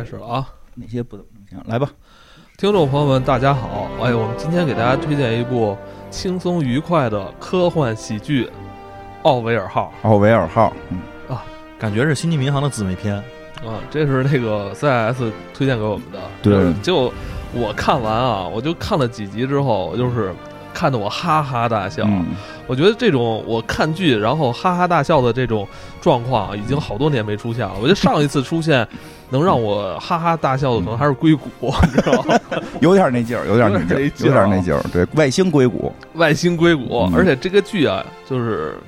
开始了啊！哪些不怎么能行？来吧，听众朋友们，大家好！哎，我们今天给大家推荐一部轻松愉快的科幻喜剧《奥维尔号奥维尔号，嗯啊，感觉是星际迷航的姊妹篇。》啊，这是那个 CIS 推荐给我们的。对就我看完啊，我就看了几集之后，我就是看得我哈哈大笑。嗯我觉得这种我看剧然后哈哈大笑的这种状况，已经好多年没出现了。我觉得上一次出现能让我哈哈大笑的，可能还是硅谷，你知道吗？有点那劲儿，有点那劲儿，有点那劲儿。对，外星硅谷，外星硅谷，嗯而且这个剧啊，就是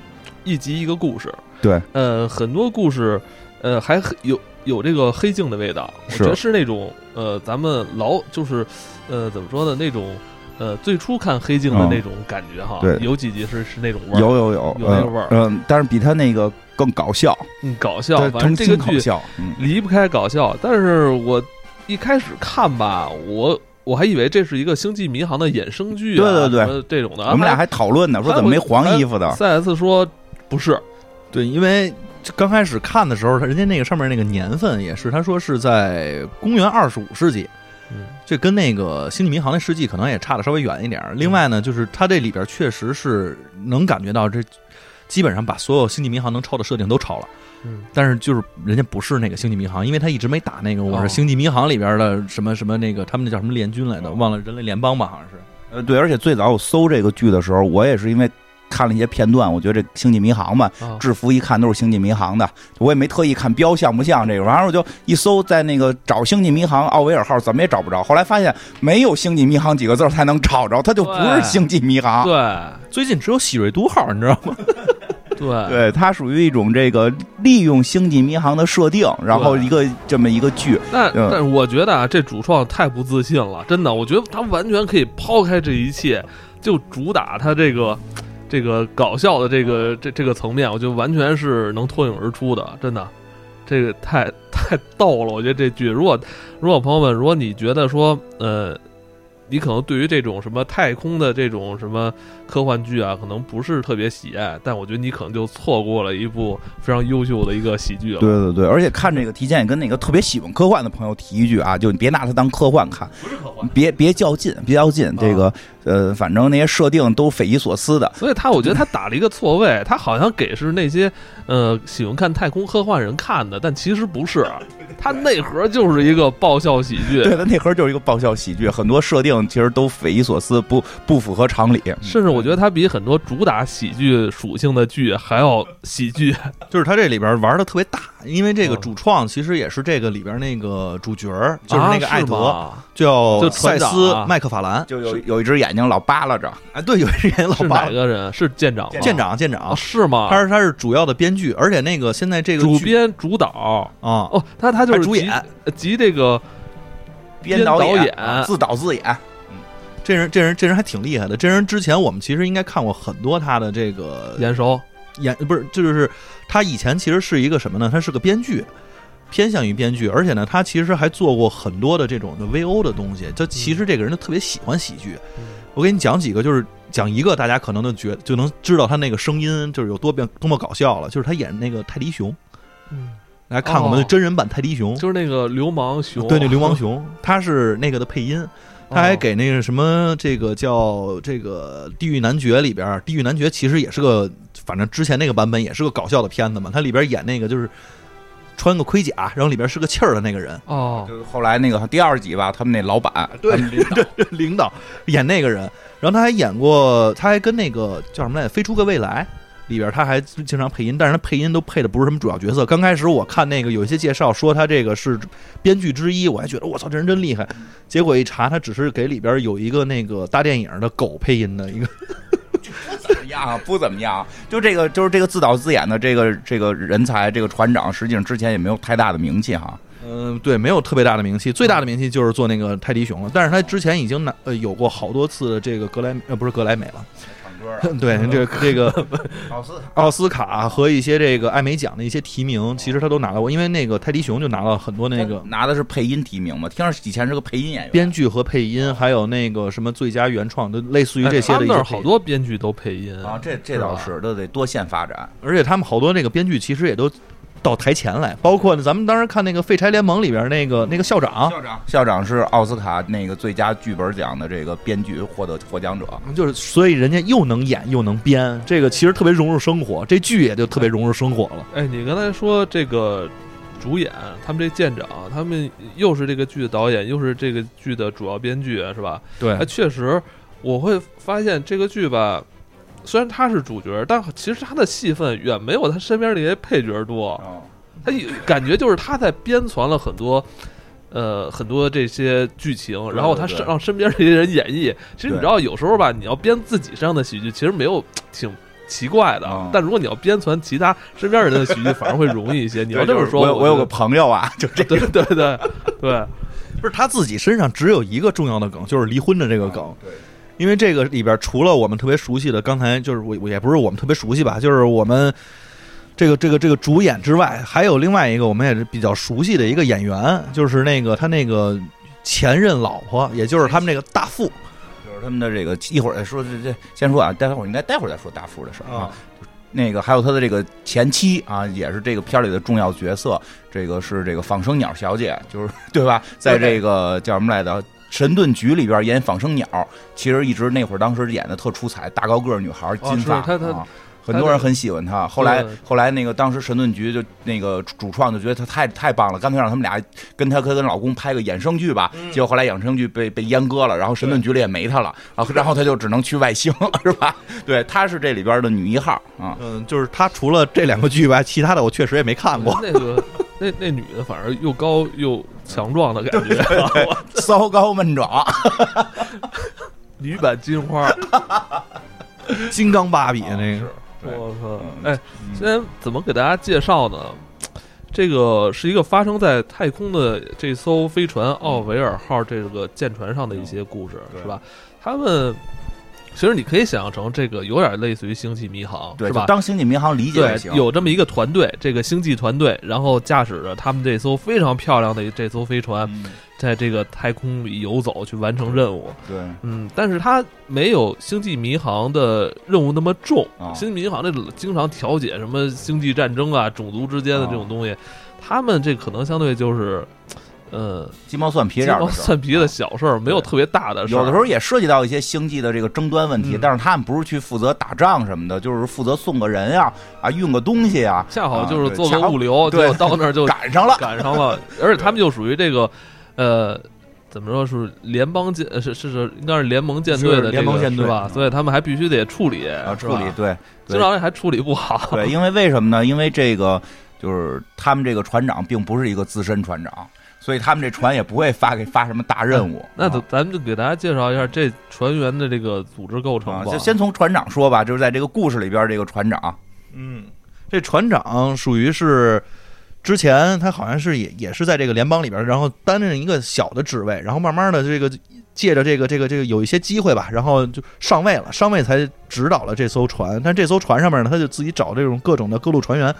一集一个故事，对，呃，很多故事，呃，还很有有这个黑镜的味道，我觉得是那种呃，咱们老就是呃，怎么说呢，那种呃，最初看黑镜的嗯那种感觉哈，对。有几集是是那种味儿，有有有，有那个味儿。嗯，嗯但是比他那个更搞笑，嗯，搞笑，反正这个剧离不开搞笑，但是我一开始看吧，我我还以为这是一个星际迷航的衍生剧、啊，对对对。这种的，我们俩还讨论呢，说怎么没黄衣服的？CIS 说不是，对，因为刚开始看的时候，他人家那个上面那个年份也是，他说是在公元二十五世纪，嗯这跟那个星际迷航的世纪可能也差的稍微远一点儿。另外呢，就是它这里边确实是能感觉到这。基本上把所有星际迷航能抄的设定都抄了，嗯但是就是人家不是那个星际迷航，因为他一直没打那个我哦是星际迷航里边的什么什么那个他们那叫什么联军来的，忘了人类联邦吧，好像是。呃，对，而且最早我搜这个剧的时候，我也是因为看了一些片段，我觉得这星际迷航嘛，啊，制服一看都是星际迷航的，我也没特意看标像不像这个，然后我就一搜，在那个找星际迷航奥维尔号，怎么也找不着。后来发现没有星际迷航几个字儿才能找着，它就不是星际迷航。对最近只有喜瑞都号，你知道吗？对对，它属于一种这个利用星际迷航的设定，然后一个这么一个剧。但嗯但是我觉得啊，这主创太不自信了，真的，我觉得他完全可以抛开这一切，就主打他这个这个搞笑的这个这这个层面，我觉得完全是能脱颖而出的，真的，这个太太逗了。我觉得这剧，如果如果朋友们，如果你觉得说，呃。你可能对于这种什么太空的这种什么科幻剧啊，可能不是特别喜爱，但我觉得你可能就错过了一部非常优秀的一个喜剧了。对对对，而且看这个提前也跟那个特别喜欢科幻的朋友提一句啊，就你别拿它当科幻看，不是科幻。别别较劲，别较劲。这个呃，反正那些设定都匪夷所思的。所以他，我觉得他打了一个错位，他好像给是那些呃喜欢看太空科幻人看的，但其实不是，他内核就是一个爆笑喜剧，对，它内核就是一个爆笑喜剧，很多设定其实都匪夷所思，不不符合常理。甚至我觉得它比很多主打喜剧属性的剧还要喜剧。就是他这里边玩的特别大，因为这个嗯主创其实也是这个里边那个主角，就是那个艾德，啊叫就塞船长啊斯麦克法兰。就有有一只眼睛老扒拉着，哎，对，有一人老是吗八是哪个人？是舰长吗？舰长，舰啊？长，是吗？他是他是主要的编剧，而且那个现在这个主编、主导啊，哦，他他就主演，及这个编导编导演啊自导自演。这人这人这人还挺厉害的。这人之前我们其实应该看过很多他的这个眼熟，演，不是就是他以前其实是一个什么呢？他是个编剧。偏向于编剧，而且呢，他其实还做过很多的这种的 VO 的东西。就其实这个人就特别喜欢喜剧，我给你讲几个，就是讲一个，大家可能就觉就能知道他那个声音就是有多变多么搞笑了。就是他演那个泰迪熊，嗯，大家看我们的真人版泰迪熊，就是那个流氓熊，对，那流氓熊，他是那个的配音，他还给那个什么这个叫这个《地狱男爵》里边，《地狱男爵》其实也是个，反正之前那个版本也是个搞笑的片子嘛。他里边演那个就是穿个盔甲，然后里边是个气儿的那个人，哦，就是后来那个第二集吧，他们那老板，对领导领导演那个人。然后他还演过，他还跟那个叫什么来着，《飞出个未来》。里边他还经常配音，但是他配音都配的不是什么主要角色。刚开始我看那个有一些介绍说他这个是编剧之一，我还觉得我操这人真厉害。结果一查，他只是给里边有一个那个大电影的狗配音的一个。不怎么样啊，不怎么样。就这个，就是这个自导自演的这个这个人才，这个船长，实际上之前也没有太大的名气哈。嗯，对，没有特别大的名气，最大的名气就是做那个泰迪熊了。但是他之前已经拿呃有过好多次这个格莱呃不是格莱美了，歌 对这个 这个奥斯奥斯卡和一些这个艾美奖的一些提名，其实他都拿到过。因为那个泰迪熊就拿了很多那个拿的是配音提名嘛，听着以前是个配音演员。编剧和配音，还有那个什么最佳原创，都类似于这些的一些。好多编剧都配音啊，这这倒是是，都得多线发展。而且他们好多那个编剧其实也都到台前来，包括咱们当时看那个《废柴联盟》里边那个那个校长，校长校长是奥斯卡那个最佳剧本奖的这个编剧获得获奖者。就是所以人家又能演又能编，这个其实特别融入生活，这剧也就特别融入生活了。哎，你刚才说这个主演，他们这舰长，他们又是这个剧的导演，又是这个剧的主要编剧，是吧？对哎，确实，我会发现这个剧吧，虽然他是主角，但其实他的戏份远没有他身边那些配角多。哦他有感觉就是他在编攒了很多。呃，很多这些剧情，然后他让身边这些人演绎。其实你知道，有时候吧，你要编自己身上的喜剧，其实没有挺奇怪的。嗯但如果你要编传其他身边人的喜剧，反而会容易一些。你要这么说，我有我有个朋友啊，就这得对 对对对，不是他自己身上只有一个重要的梗，就是离婚的这个梗。对，因为这个里边除了我们特别熟悉的，刚才就是我我也不是我们特别熟悉吧，就是我们这个这个这个主演之外，还有另外一个我们也是比较熟悉的一个演员，就是那个他那个前任老婆，也就是他们那个大副就是他们的这个一会儿说这这先说啊，待会儿应该待会儿再说大副的事儿啊啊。那个还有他的这个前妻啊，也是这个片儿里的重要角色。这个是这个仿生鸟小姐，就是对吧？在这个叫什么来着？神盾局里边演仿生鸟，其实一直那会儿当时演的特出彩，大高个儿女孩，金发，很多人很喜欢她。后来后来那个当时神盾局就那个主创就觉得她太太棒了，干脆让他们俩跟她跟跟老公拍个衍生剧吧。结果后来衍生剧被被阉割了，然后神盾局里也没她了，然后然后她就只能去外星了，是吧？对，她是这里边的女一号啊。嗯，就是她除了这两个剧以外，其他的我确实也没看过。那个那那女的，反而又高又强壮的感觉，我 骚高闷壮，女版金花，金刚芭比那个，对我操！嗯哎，先怎么给大家介绍呢？这个是一个发生在太空的这艘飞船奥维尔号这个舰船上的一些故事，对是吧？他们其实你可以想象成这个有点类似于星际迷航，对，是吧？当星际迷航理解对就行。，有这么一个团队，这个星际团队，然后驾驶着他们这艘非常漂亮的这艘飞船，嗯在这个太空里游走，去完成任务。对，嗯，但是它没有星际迷航的任务那么重。啊星际迷航这经常调解什么星际战争啊、种族之间的这种东西，他们这可能相对就是，呃，鸡毛蒜皮鸡毛这样的事儿蒜皮的小事儿，没有特别大的事儿。有的时候也涉及到一些星际的这个争端问题，嗯但是他们不是去负责打仗什么的，就是负责送个人呀，啊，运个东西呀，恰好啊就是做个物流，对就到那儿就 赶上了。赶上了，而且他们就属于这个，呃。怎么说是联邦舰？呃是是是，应该是联盟舰队的、这个、联盟舰队吧？嗯所以他们还必须得处理啊，处理对经常还处理不好。对，因为为什么呢？因为这个就是他们这个船长并不是一个资深船长，所以他们这船也不会发给发什么大任务。那咱啊咱们就给大家介绍一下这船员的这个组织构成啊，吧。就先从船长说吧，就是在这个故事里边，这个船长嗯，这船长属于是之前他好像是也也是在这个联邦里边，然后担任一个小的职位，然后慢慢的这个借着这个这个这个有一些机会吧，然后就上位了，上位才指导了这艘船。但这艘船上面呢，他就自己找这种各种的各路船员嗯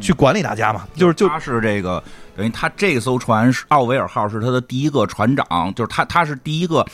去管理大家嘛，就是就他是这个等于他这艘船是奥维尔号是他的第一个船长，就是他他是第一个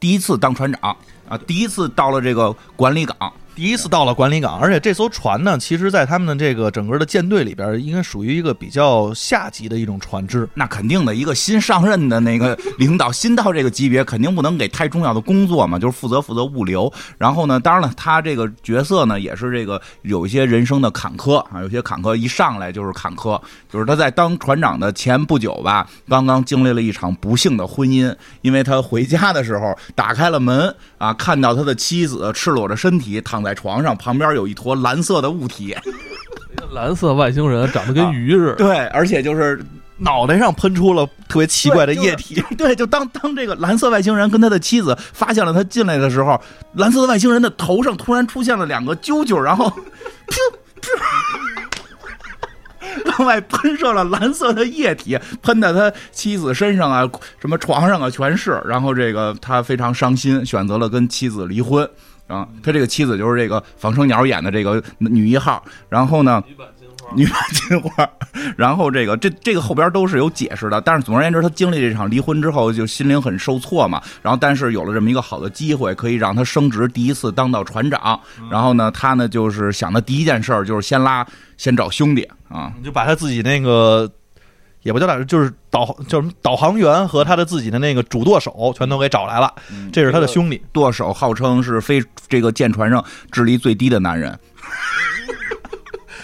第一次当船长啊，第一次到了这个管理岗。第一次到了管理岗，而且这艘船呢，其实在他们的这个整个的舰队里边，应该属于一个比较下级的一种船只。那肯定的，一个新上任的那个领导，新到这个级别，肯定不能给太重要的工作嘛，就是负责负责物流。然后呢，当然了，他这个角色呢，也是这个有一些人生的坎坷啊，有些坎坷，一上来就是坎坷，就是他在当船长的前不久吧，刚刚经历了一场不幸的婚姻，因为他回家的时候打开了门啊，看到他的妻子赤裸着身体躺在床上，旁边有一坨蓝色的物体，蓝色外星人长得跟鱼似的，对，而且就是脑袋上喷出了特别奇怪的液体，对，就是 对，就当当这个蓝色外星人跟他的妻子发现了他进来的时候，蓝色的外星人的头上突然出现了两个啾啾，然后噗 噗，往外喷射了蓝色的液体，喷在他妻子身上啊，什么床上啊全是。然后这个他非常伤心，选择了跟妻子离婚。啊，他这个妻子就是这个仿生鸟演的这个女一号。然后呢，金花。然后这个这这个后边都是有解释的，但是总而言之，他经历这场离婚之后，就心灵很受挫嘛。然后但是有了这么一个好的机会，可以让他升职，第一次当到船长。然后呢，他呢就是想的第一件事儿就是先拉先找兄弟啊，就把他自己那个也不叫导，就是导叫什么导航员和他的自己的那个主舵手全都给找来了，这是他的兄弟。舵手号称是非这个舰船上智力最低的男人，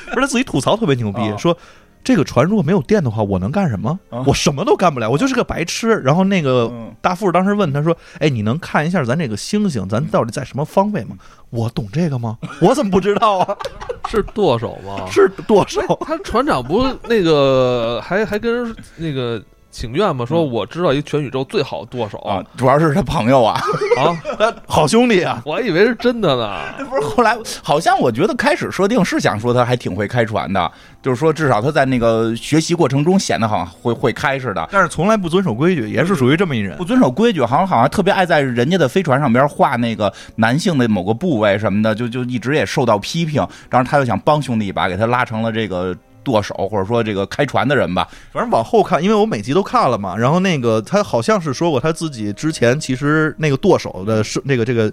不是他自己吐槽特别牛逼，啊说这个船如果没有电的话，我能干什么？啊我什么都干不了，我就是个白痴。然后那个嗯大副当时问他说：“哎，你能看一下咱这个星星，咱到底在什么方位吗？”我懂这个吗？我怎么不知道啊？是舵手吗？是舵手。他船长不是那个还还跟人那个请愿嘛？说我知道一个全宇宙最好的舵手啊，主要是他朋友啊。啊！好兄弟啊！我还以为是真的呢。不是后来好像我觉得开始设定是想说他还挺会开船的，就是说至少他在那个学习过程中显得好像会会开似的。但是从来不遵守规矩，也是属于这么一人不。遵守规矩，好像好像特别爱在人家的飞船上边画那个男性的某个部位什么的，就就一直也受到批评。然后他又想帮兄弟一把，给他拉成了这个舵手，或者说这个开船的人吧。反正往后看，因为我每集都看了嘛，然后那个他好像是说过他自己之前其实那个舵手的生那个这个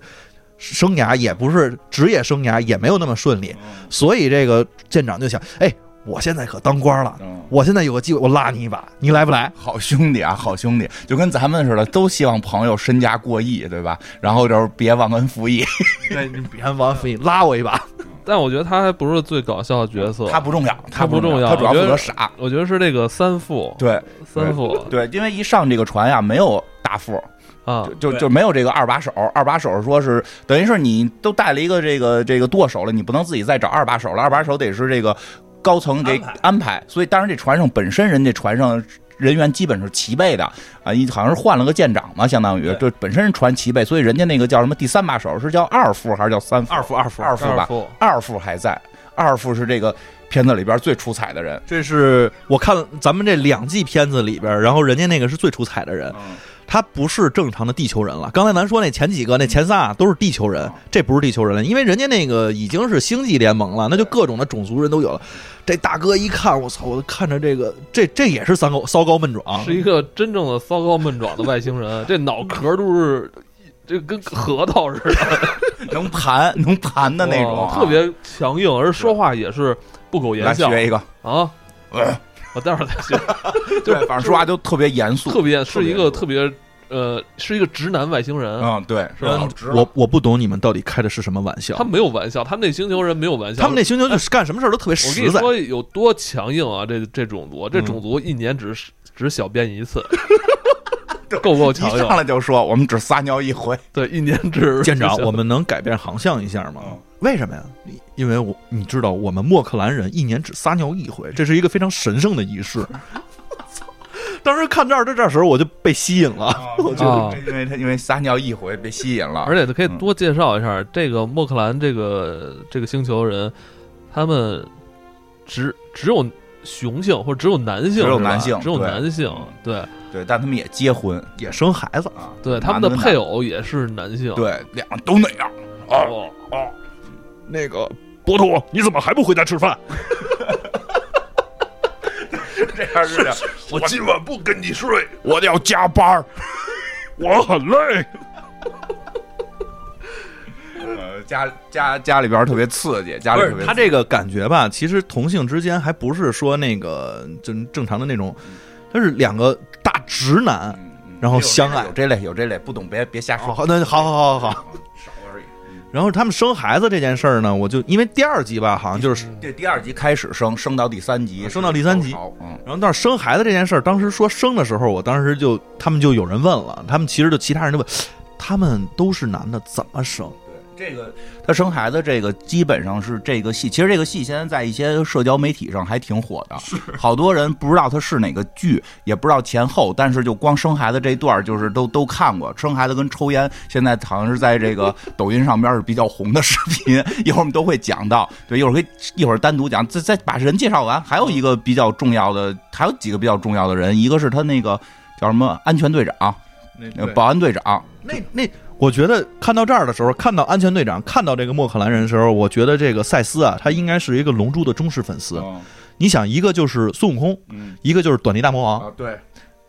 生涯也不是职业生涯也没有那么顺利，所以这个舰长就想，哎，我现在可当官了，嗯，我现在有个机会，我拉你一把，你来不来？好兄弟啊，好兄弟，就跟咱们似的，都希望朋友身家过亿，对吧？然后就是别忘恩负义，对，你别忘恩负义拉我一把，但我觉得他还不是最搞笑的角色，他不重要，他不不重要他主要负责傻。我觉得是这个三副，对三副。对，因为一上这个船呀，没有大副，啊，就就没有这个二把手，二把手说是等于是你都带了一个这个这个舵手了，你不能自己再找二把手了，二把手得是这个高层给安排。安排。所以当然这船上本身人家船上人员基本是齐备的啊，一好像是换了个舰长嘛，相当于对这本身船齐备，所以人家那个叫什么第三把手是叫二副还是叫三副？二副二副二副吧，二副还在，二副是这个片子里边最出彩的人。这是我看咱们这两季片子里边，然后人家那个是最出彩的人，他不是正常的地球人了。刚才咱说那前几个那前仨都是地球人，这不是地球人了，因为人家那个已经是星际联盟了，那就各种的种族人都有了。这大哥一看，我操！我看着这个，这这也是三高骚高闷壮，是一个真正的骚高闷壮的外星人，这脑壳都是这跟核桃似的 能盘能盘的那种啊，特别强硬，而说话也是不苟言笑学一个，啊。呃我待会儿再学，对，反正说话就特别严肃，特别是一个特特别呃，是一个直男外星人，嗯，对，是吧我我不懂你们到底开的是什么玩笑他。没有玩笑，他们那星球人没有玩笑，他们那星球就是干什么事儿都特别我跟实在。你说有多强硬啊！这这种族，这嗯种族一年只只小便一次，够不够一强一上？来就说我们只撒尿一回，对，一年只舰长，我们能改变航向一下吗嗯？为什么呀？因为我你知道，我们莫克兰人一年只撒尿一回，这是一个非常神圣的仪式。当时看这儿的这时候，我就被吸引了。我觉得啊因为他因为撒尿一回被吸引了，而且他可以嗯多介绍一下这个莫克兰这个这个星球人，他们只只有雄性或者只有男性，只有男性只有男性嗯，对。对，但他们也结婚也生孩子，啊，对，他们的配偶也是男性，对，两个都那样，啊啊，那个波图，你怎么还不回家吃饭？这样是这样，我今晚不跟你睡，我要加班儿，我很累。呃，家家家里边特别刺激，家里特别是他这个感觉吧？其实同性之间还不是说那个就正常的那种，他是两个大直男。然后相爱有这类有这类，不懂别别瞎说，好，那好好好好好。少而已。然后他们生孩子这件事儿呢，我就因为第二集吧，好像就是，这第二集开始生，生到第三集，生到第三集然后但是生孩子这件事儿，当时说生的时候，我当时就他们就有人问了，他们其实就其他人就问，他们都是男的，怎么生？对，这个他生孩子这个基本上是这个戏，其实这个戏现在在一些社交媒体上还挺火的，好多人不知道它是哪个剧，也不知道前后，但是就光生孩子这段儿就是都都看过，生孩子跟抽烟现在好像是在这个抖音上边是比较红的 视频，一会儿我们都会讲到，对，一会儿可以一会儿单独讲，再再把人介绍完，还有一个比较重要的，还有几个比较重要的人，一个是他那个叫什么安全队长，呃保安队长，那那，我觉得看到这儿的时候，看到安全队长，看到这个莫克兰人的时候，我觉得这个赛斯啊，他应该是一个龙珠的忠实粉丝，嗯你想，一个就是孙悟空，嗯。一个就是短笛大魔王，啊，对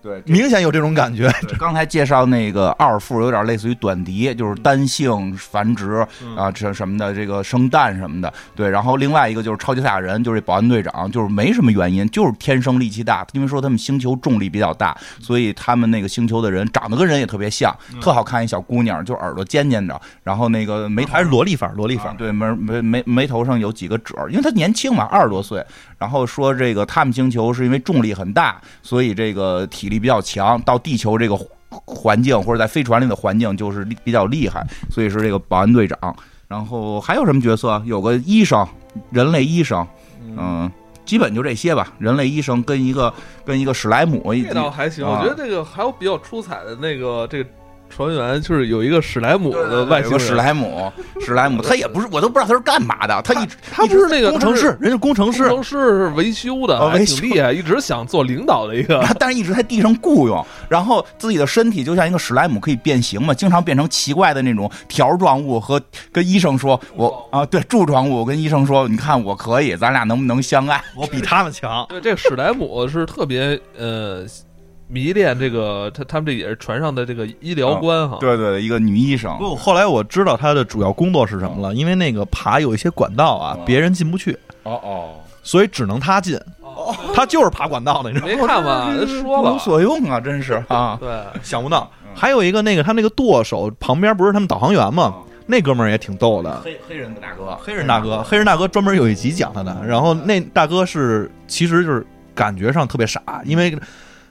对，明显有这种感觉。对刚才介绍那个二副有点类似于短笛，就是单性繁殖嗯啊，这什么的，这个生蛋什么的。对，然后另外一个就是超级赛亚人，就是保安队长，就是没什么原因，就是天生力气大。因为说他们星球重力比较大，所以他们那个星球的人长得跟人也特别像，特好看一小姑娘，就耳朵尖尖的，然后那个眉头还是萝莉范儿，萝莉范儿。啊对，眉眉眉眉头上有几个褶儿，因为他年轻嘛，二十多岁。然后说这个他们星球是因为重力很大，所以这个体力比较强，到地球这个环境或者在飞船里的环境就是比较厉害，所以是这个保安队长。然后还有什么角色？有个医生，人类医生，嗯。基本就这些吧，人类医生跟一个跟一个史莱姆，这倒还行。我觉得这个还有比较出彩的那个这个船员，就是有一个史莱姆的外星人，史莱姆，史莱姆，他也不是，我都不知道他是干嘛的，他一直他不是那个工程师，人家工程师，工程师是维修的，哦维修。挺厉害，一直想做领导的一个。但是一直在地上雇佣，然后自己的身体就像一个史莱姆可以变形嘛，经常变成奇怪的那种条状物，和跟医生说，我啊对柱状物，我跟医生说，你看我可以，咱俩能不能相爱？我比他们强。对，这个史莱姆是特别呃迷恋这个，他他们这也是船上的这个医疗官哈。对对，一个女医生，不，后来我知道他的主要工作是什么了，因为那个爬有一些管道啊哦，别人进不去，哦哦，所以只能他进。他就是爬管道的，你知道吗？没看吧？说了无，所用啊，真是啊，对，想不到。还有一个那个他那个舵手旁边不是他们导航员吗？那哥们儿也挺逗的，黑黑人的大哥，黑人大哥，黑人大哥专门有一集讲他的。然后那大哥是其实就是感觉上特别傻，因为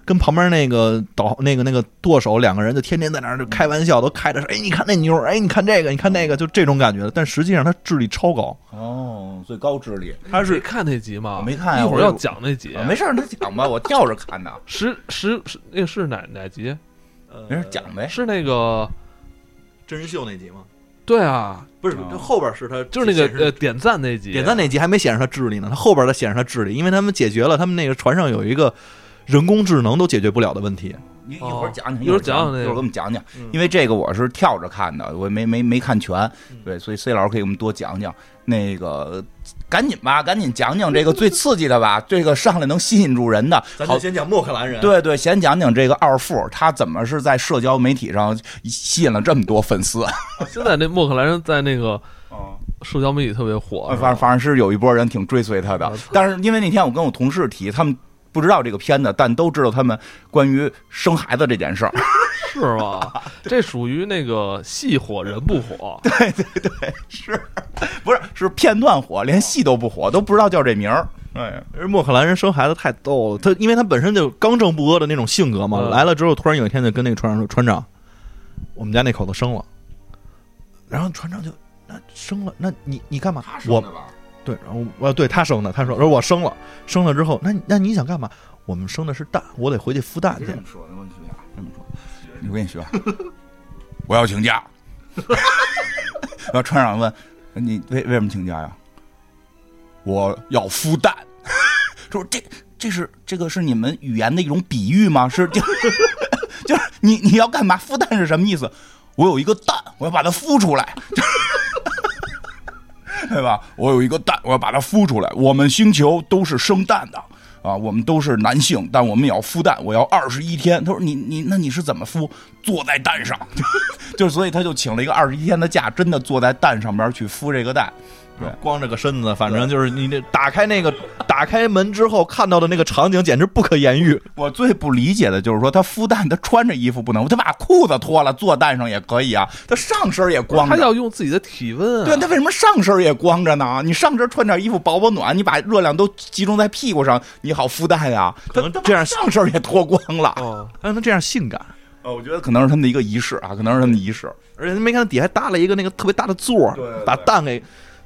跟旁边那个导那个那个舵手两个人就天天在那儿就开玩笑，都开着说，哎，你看那妞儿，哎，你看这个，你看那个，就这种感觉。但实际上他智力超高，哦，最高智力，他是看那集吗？没看一会儿要讲那集。没事儿，他讲吧，我跳着看的，十十十，那是哪哪集？没事讲呗。是那个真人秀那集吗？对啊，不是，这后边是他就是那个点赞那集。点赞那集还没显示他智力呢，他后边才显示他智力，因为他们解决了他们那个船上有一个人工智能都解决不了的问题。一一会儿讲讲，一会儿讲讲一会儿给我们讲讲。嗯，因为这个我是跳着看的，我没没没看全，嗯。对，所以 C 老师可以给我们多讲讲。那个，赶紧吧，赶紧讲讲这个最刺激的吧，这个上来能吸引住人的，咱就。先讲莫克兰人对对，先讲讲这个二富，他怎么是在社交媒体上吸引了这么多粉丝？现在那莫克兰人在那个哦，社交媒体特别火，反正反正是有一波人挺追随他的，但是因为那天我跟我同事提，他们不知道这个片子，但都知道他们关于生孩子这件事儿。是吗？这属于那个戏火人不火，对对对是，不是是片段火，连戏都不火，都不知道叫这名儿。哎，而莫克兰人生孩子太逗了，他因为他本身就刚正不阿的那种性格嘛，嗯来了之后突然有一天就跟那个船长说：“船长，我们家那口子生了。”然后船长就那生了，那你你干嘛？我吧？对，然后我对他生的，他说说我生了，生了之后，那你那你想干嘛？我们生的是蛋，我得回去孵蛋去这。么说，我跟你学啊，这么说，我跟你学，我要请假。然后船长问你为为什么请假呀？我要孵蛋。说这这是这个是你们语言的一种比喻吗？是就 就是你你要干嘛？孵蛋是什么意思？我有一个蛋，我要把它孵出来。对吧？我有一个蛋，我要把它孵出来。我们星球都是生蛋的啊，我们都是男性，但我们也要孵蛋，我要二十一天。他说你你那你是怎么孵？坐在蛋上，就所以他就请了一个二十一天的假，真的坐在蛋上边去孵这个蛋。对光着个身子，反正就是你那打开那个 打开门之后看到的那个场景，简直不可言喻。我最不理解的就是说，他孵蛋，他穿着衣服不能，他把裤子脱了，坐蛋上也可以啊。他上身也光着，他要用自己的体温啊。对，他为什么上身也光着呢？你上身穿点衣服保保暖，你把热量都集中在屁股上，你好孵蛋呀。可能这样上身也脱光了。哦，让他这样性感，呃，我觉得可能是他们的一个仪式啊，可能是他们的仪式。而且没看到底下搭了一个那个特别大的座儿对对对把蛋给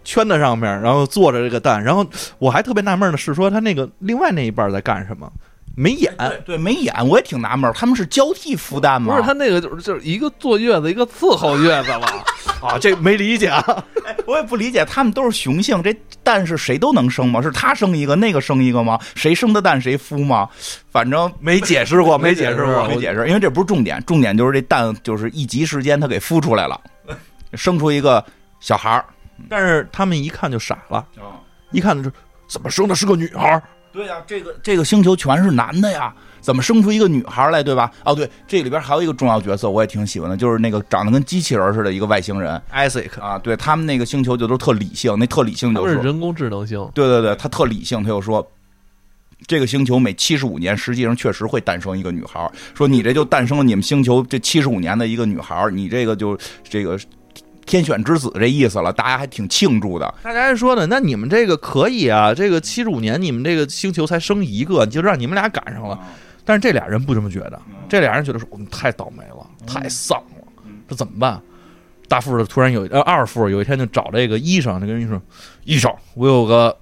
圈在上面，然后坐着这个蛋。然后我还特别纳闷的是说，他那个另外那一半在干什么？没演，对对，没演，我也挺纳闷儿，他们是交替孵蛋吗？不是他那个就是就是一个坐月子，一个伺候月子了。啊，这没理解啊。哎我也不理解，他们都是雄性，这蛋是谁都能生吗？是他生一个，那个生一个吗？谁生的蛋谁孵吗？反正没解释过，没解释过，没解释，因为这不是重点，重点就是这蛋就是一集时间它给孵出来了，生出一个小孩儿。但是他们一看就傻了，啊，一看就怎么生的是个女孩？对呀、这个这个星球全是男的呀，怎么生出一个女孩来，对吧？哦，对，这里边还有一个重要角色，我也挺喜欢的，就是那个长得跟机器人似的一个外星人 Isaac 啊。对他们那个星球就都特理性，那特理性就是人工智能星，对对对，他特理性，他又说。这个星球每七十五年，实际上确实会诞生一个女孩。说你这就诞生了你们星球这七十五年的一个女孩，你这个就这个天选之子这意思了，大家还挺庆祝的。大家还说呢，那你们这个可以啊，这个七十五年你们这个星球才生一个，就让你们俩赶上了。但是这俩人不这么觉得，这俩人觉得说我们太倒霉了，太丧了，这怎么办？大富突然有呃二富有一天就找这个医生，就跟医生说：“医生，我有个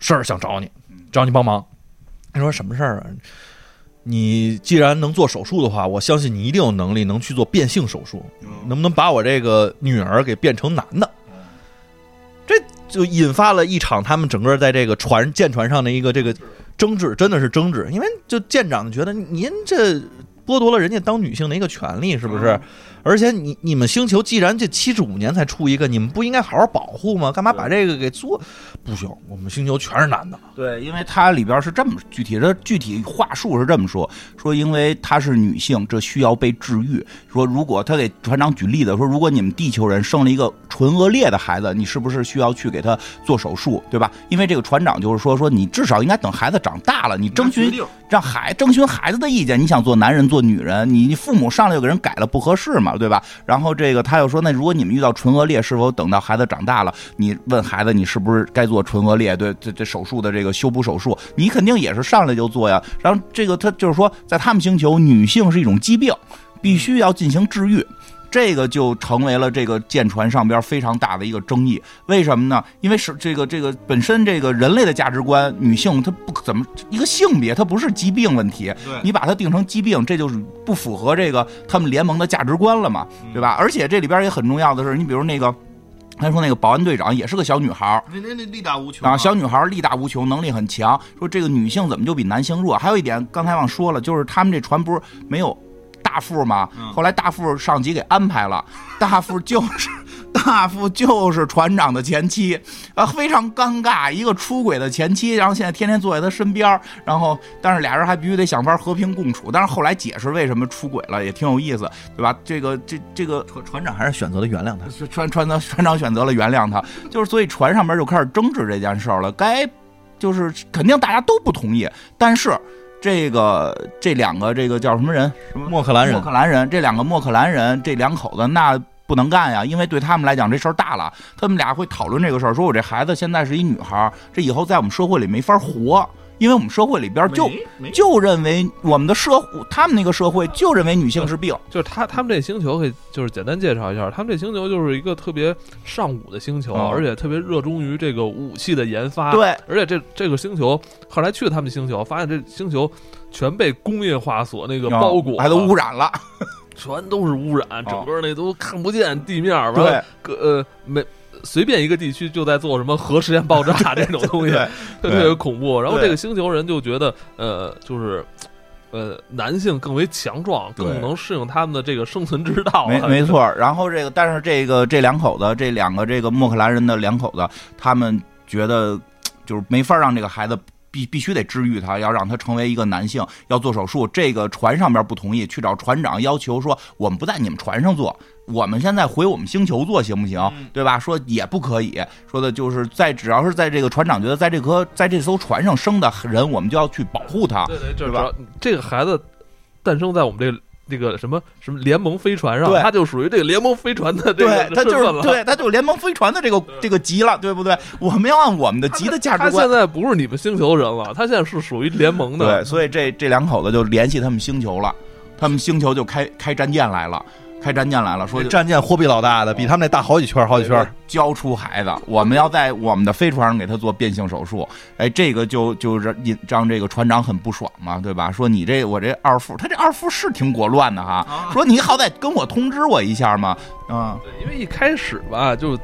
事儿想找你，找你帮忙。”他说：“什么事儿啊？你既然能做手术的话，我相信你一定有能力能去做变性手术，能不能把我这个女儿给变成男的？”这就引发了一场他们整个在这个船舰船上的一个这个争执，真的是争执，因为就舰长觉得您这剥夺了人家当女性的一个权利，是不是？而且你你们星球既然这七十五年才出一个，你们不应该好好保护吗？干嘛把这个给做？不行，我们星球全是男的。对，因为它里边是这么具体的具体话术是这么说，说因为她是女性，这需要被治愈。说如果他给船长举例子说，如果你们地球人生了一个唇腭裂的孩子，你是不是需要去给他做手术，对吧？因为这个船长就是说，说你至少应该等孩子长大了，你征询让孩征询孩子的意见。你想做男人做女人，你你父母上来就给人改了不合适嘛，对吧？然后这个他又说，那如果你们遇到唇腭裂，是否等到孩子长大了，你问孩子你是不是该做唇腭裂？对，这这手术的这个修补手术，你肯定也是上来就做呀。然后这个他就是说，在他们星球，女性是一种疾病，必须要进行治愈。这个就成为了这个舰船上边非常大的一个争议。为什么呢？因为是这个这个本身这个人类的价值观，女性她不怎么一个性别，它不是疾病问题。对你把它定成疾病，这就是不符合这个他们联盟的价值观了嘛，对吧？而且这里边也很重要的是，你比如那个。他说：“那个保安队长也是个小女孩儿那那那力大无穷啊，小女孩儿力大无穷，能力很强。说这个女性怎么就比男性弱？还有一点，刚才忘说了，就是他们这船不是没有大副吗？嗯后来大副上级给安排了，大副就是 大副就是船长的前妻，啊，非常尴尬，一个出轨的前妻，然后现在天天坐在他身边儿，然后但是俩人还必须得想法和平共处。但是后来解释为什么出轨了，也挺有意思，对吧？这个这这个船船长还是选择了原谅他。船船长船长选择了原谅他，就是所以船上面就开始争执这件事儿了。该就是肯定大家都不同意，但是这个这两个这个叫什么人？什么？莫克兰人。莫克兰人，这两个莫克兰人，这两口子那不能干呀，因为对他们来讲这事儿大了，他们俩会讨论这个事儿，说我这孩子现在是一女孩儿，这以后在我们社会里没法活，因为我们社会里边就就认为我们的社他们那个社会就认为女性是病，就是他他们这星球可以就是简单介绍一下，他们这星球就是一个特别尚武的星球，哦而且特别热衷于这个武器的研发。，对。而且这这个星球后来去了他们星球，发现这星球全被工业化所那个包裹，还都污染了，全都是污染，整个那都看不见地面儿。完对了，各呃每随便一个地区就在做什么核实验爆炸这种东西，特别恐怖。然后这个星球人就觉得，呃，就是。呃，男性更为强壮，更能适应他们的这个生存之道。没没错。然后这个，但是这个这两口子，这两个这个莫克兰人的两口子，他们觉得就是没法让这个孩子。必必须得治愈他，要让他成为一个男性，要做手术。这个船上边不同意，去找船长要求说，我们不在你们船上做，我们现在回我们星球做行不行？对吧？说也不可以，说的就是在只要是在这个船长觉得在这颗在这艘船上生的人，我们就要去保护他。对对，就是对吧主要这个孩子诞生在我们这个这个什么什么联盟飞船上，对他就属于这个联盟飞船的这对个他就是。对他就是联盟飞船的这个这个级了，对不对？我们要按我们的级的价值观他现。在不是你们星球人了，他现在是属于联盟的。对，所以这这两口子就联系他们星球了，他们星球就开开战舰来了，开战舰来了，说这战舰货币老大的，比他们那大好几圈儿好几圈儿。交出孩子，我们要在我们的飞船上给他做变性手术。哎，这个就就让引让这个船长很不爽嘛，对吧？说你这我这二副，他这二副是挺果乱的哈，说你好歹跟我通知我一下嘛，啊，对，因为一开始吧，就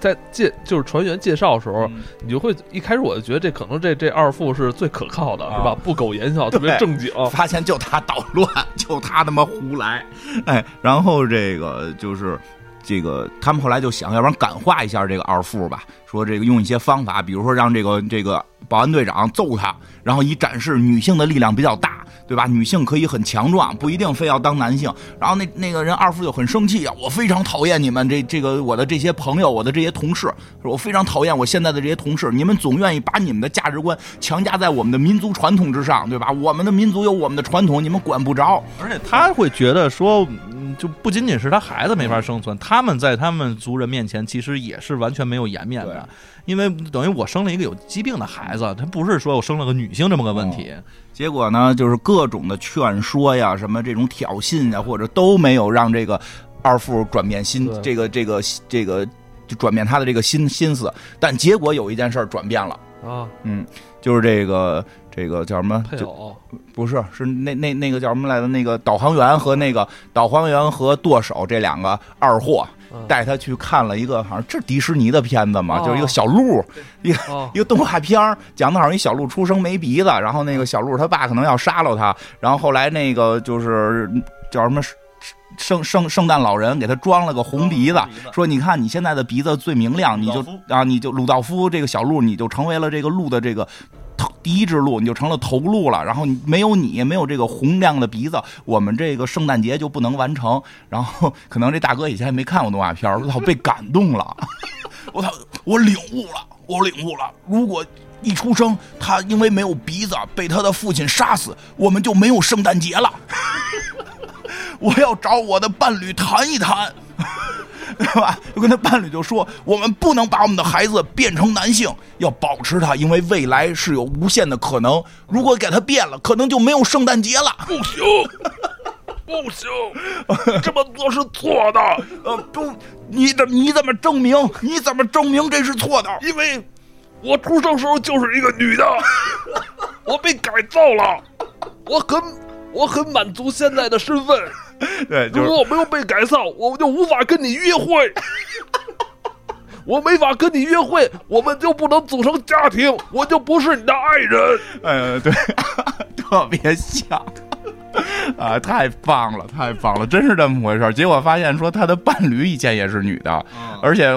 在介就是船员介绍的时候，嗯你就会一开始我就觉得这可能这这二副是最可靠的，是吧啊？不苟言笑，特别对正经。发现就他捣乱，就他他妈胡来，哎，然后这个就是这个他们后来就想，要不然感化一下这个二副吧，说这个用一些方法，比如说让这个这个保安队长揍他，然后以展示女性的力量比较大，对吧？女性可以很强壮，不一定非要当男性。然后那那个人二副就很生气啊，我非常讨厌你们这这个我的这些朋友，我的这些同事，我非常讨厌我现在的这些同事，你们总愿意把你们的价值观强加在我们的民族传统之上，对吧？我们的民族有我们的传统，你们管不着。而且他会觉得说，嗯就不仅仅是他孩子没法生存，他们在他们族人面前其实也是完全没有颜面的，因为等于我生了一个有疾病的孩子，他不是说我生了个女性这么个问题。结果呢，就是各种的劝说呀，什么这种挑衅呀，或者都没有让这个二富转变心，这个这个这个就转变他的这个心心思。但结果有一件事儿转变了，啊，嗯，就是这个这个叫什么？就配偶不是，是那那那个叫什么来着？那个导航员和那个导航员和舵手这两个二货嗯带他去看了一个，好像这是迪士尼的片子嘛，哦。就是一个小鹿，一个哦。一个动画片儿讲的好像一小鹿出生没鼻子，然后那个小鹿他爸可能要杀了他，然后后来那个就是叫什么圣圣圣诞老人给他装了个红鼻子哦鼻子，说你看你现在的鼻子最明亮，你就啊你就鲁道夫这个小鹿你就成为了这个鹿的这个。头第一只鹿，你就成了头鹿了。然后你没有你，没有这个洪亮的鼻子，我们这个圣诞节就不能完成。然后可能这大哥以前也没看过动画片儿，我操，被感动了。我操，我领悟了，我领悟了。如果一出生他因为没有鼻子被他的父亲杀死，我们就没有圣诞节了。我要找我的伴侣谈一谈，对吧？就跟他伴侣就说，我们不能把我们的孩子变成男性，要保持他，因为未来是有无限的可能。如果给他变了，可能就没有圣诞节了。不行，不行，这么做是错的，呃，不，你怎你怎么证明？你怎么证明这是错的？因为我出生时候就是一个女的，我被改造了，我很我很满足现在的身份。对，如果我没有被改造，我就无法跟你约会。我没法跟你约会，我们就不能组成家庭，我就不是你的爱人。呃，对，特别像。啊，太棒了，太棒了，真是这么回事儿。结果发现说他的伴侣以前也是女的，而且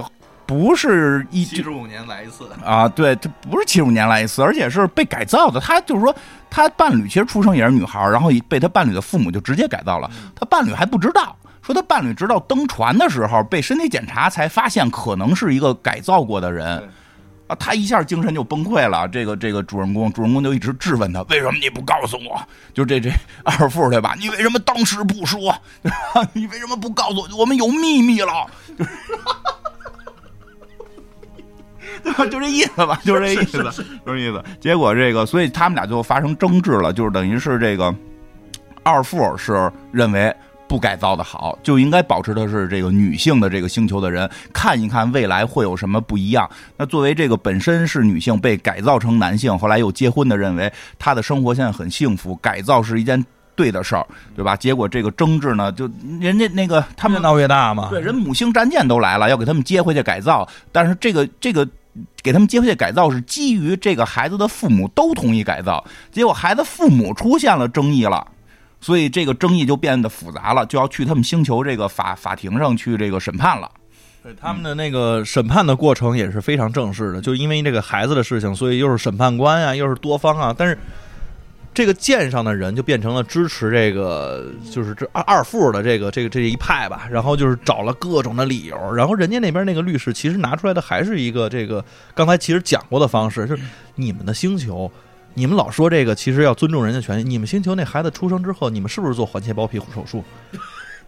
不是一七十五年来一次，啊，对，这不是七十五年来一次，而且是被改造的。他就是说，他伴侣其实出生也是女孩，然后被他伴侣的父母就直接改造了。他伴侣还不知道，说他伴侣直到登船的时候被身体检查才发现可能是一个改造过的人。啊，他一下精神就崩溃了。这个这个主人公，主人公就一直质问他，为什么你不告诉我？就这这二副对吧？你为什么当时不说？你为什么不告诉我？我们有秘密了。对吧？就这意思吧，就这意思，就这意思。结果这个，所以他们俩最后发生争执了，就是等于是这个二副是认为不改造的好，就应该保持的是这个女性的这个星球的人，看一看未来会有什么不一样。那作为这个本身是女性被改造成男性，后来又结婚的，认为她的生活现在很幸福，改造是一件对的事儿，对吧？结果这个争执呢，就人家那个他们越闹越大嘛。对，人母星战舰都来了，要给他们接回去改造，但是这个这个给他们接回去改造是基于这个孩子的父母都同意改造，结果孩子父母出现了争议了。所以这个争议就变得复杂了，就要去他们星球这个法法庭上去这个审判了。对他们的那个审判的过程也是非常正式的，就因为这个孩子的事情，所以又是审判官啊、又是多方啊。但是这个舰上的人就变成了支持这个，就是这二二副的这个这个这一派吧。然后就是找了各种的理由，然后人家那边那个律师其实拿出来的还是一个这个刚才其实讲过的方式，就是你们的星球。你们老说这个，其实要尊重人家权利。你们星球那孩子出生之后，你们是不是做环切包皮手术？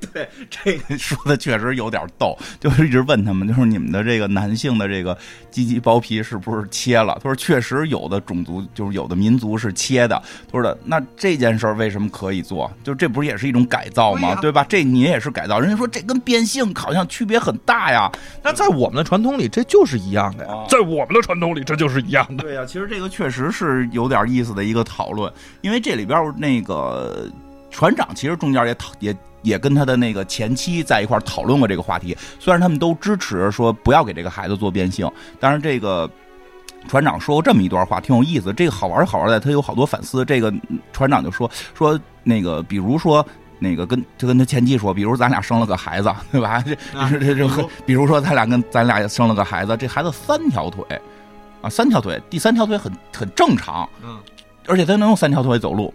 对，这个 说的确实有点逗，就是一直问他们，就是你们的这个男性的这个鸡鸡包皮是不是切了？他说确实有的种族就是有的民族是切的。他说的那这件事儿为什么可以做？就这不是也是一种改造吗？对吧？这你也是改造。人家说这跟变性好像区别很大呀。那在我们的传统里，这就是一样的呀。在我们的传统里，这就是一样的。对呀、其实这个确实是有点意思的一个讨论，因为这里边那个船长其实中间也讨也也跟他的那个前妻在一块儿讨论过这个话题，虽然他们都支持说不要给这个孩子做变性，但是这个。船长说过这么一段话，挺有意思。这个好玩儿好玩儿在，他有好多反思。这个嗯船长就说说那个，比如说那个跟就跟他前妻说，比如咱俩生了个孩子，对吧？这这这这，比如说咱俩跟咱俩生了个孩子，这孩子三条腿啊，三条腿，第三条腿很很正常，嗯，而且他能用三条腿走路。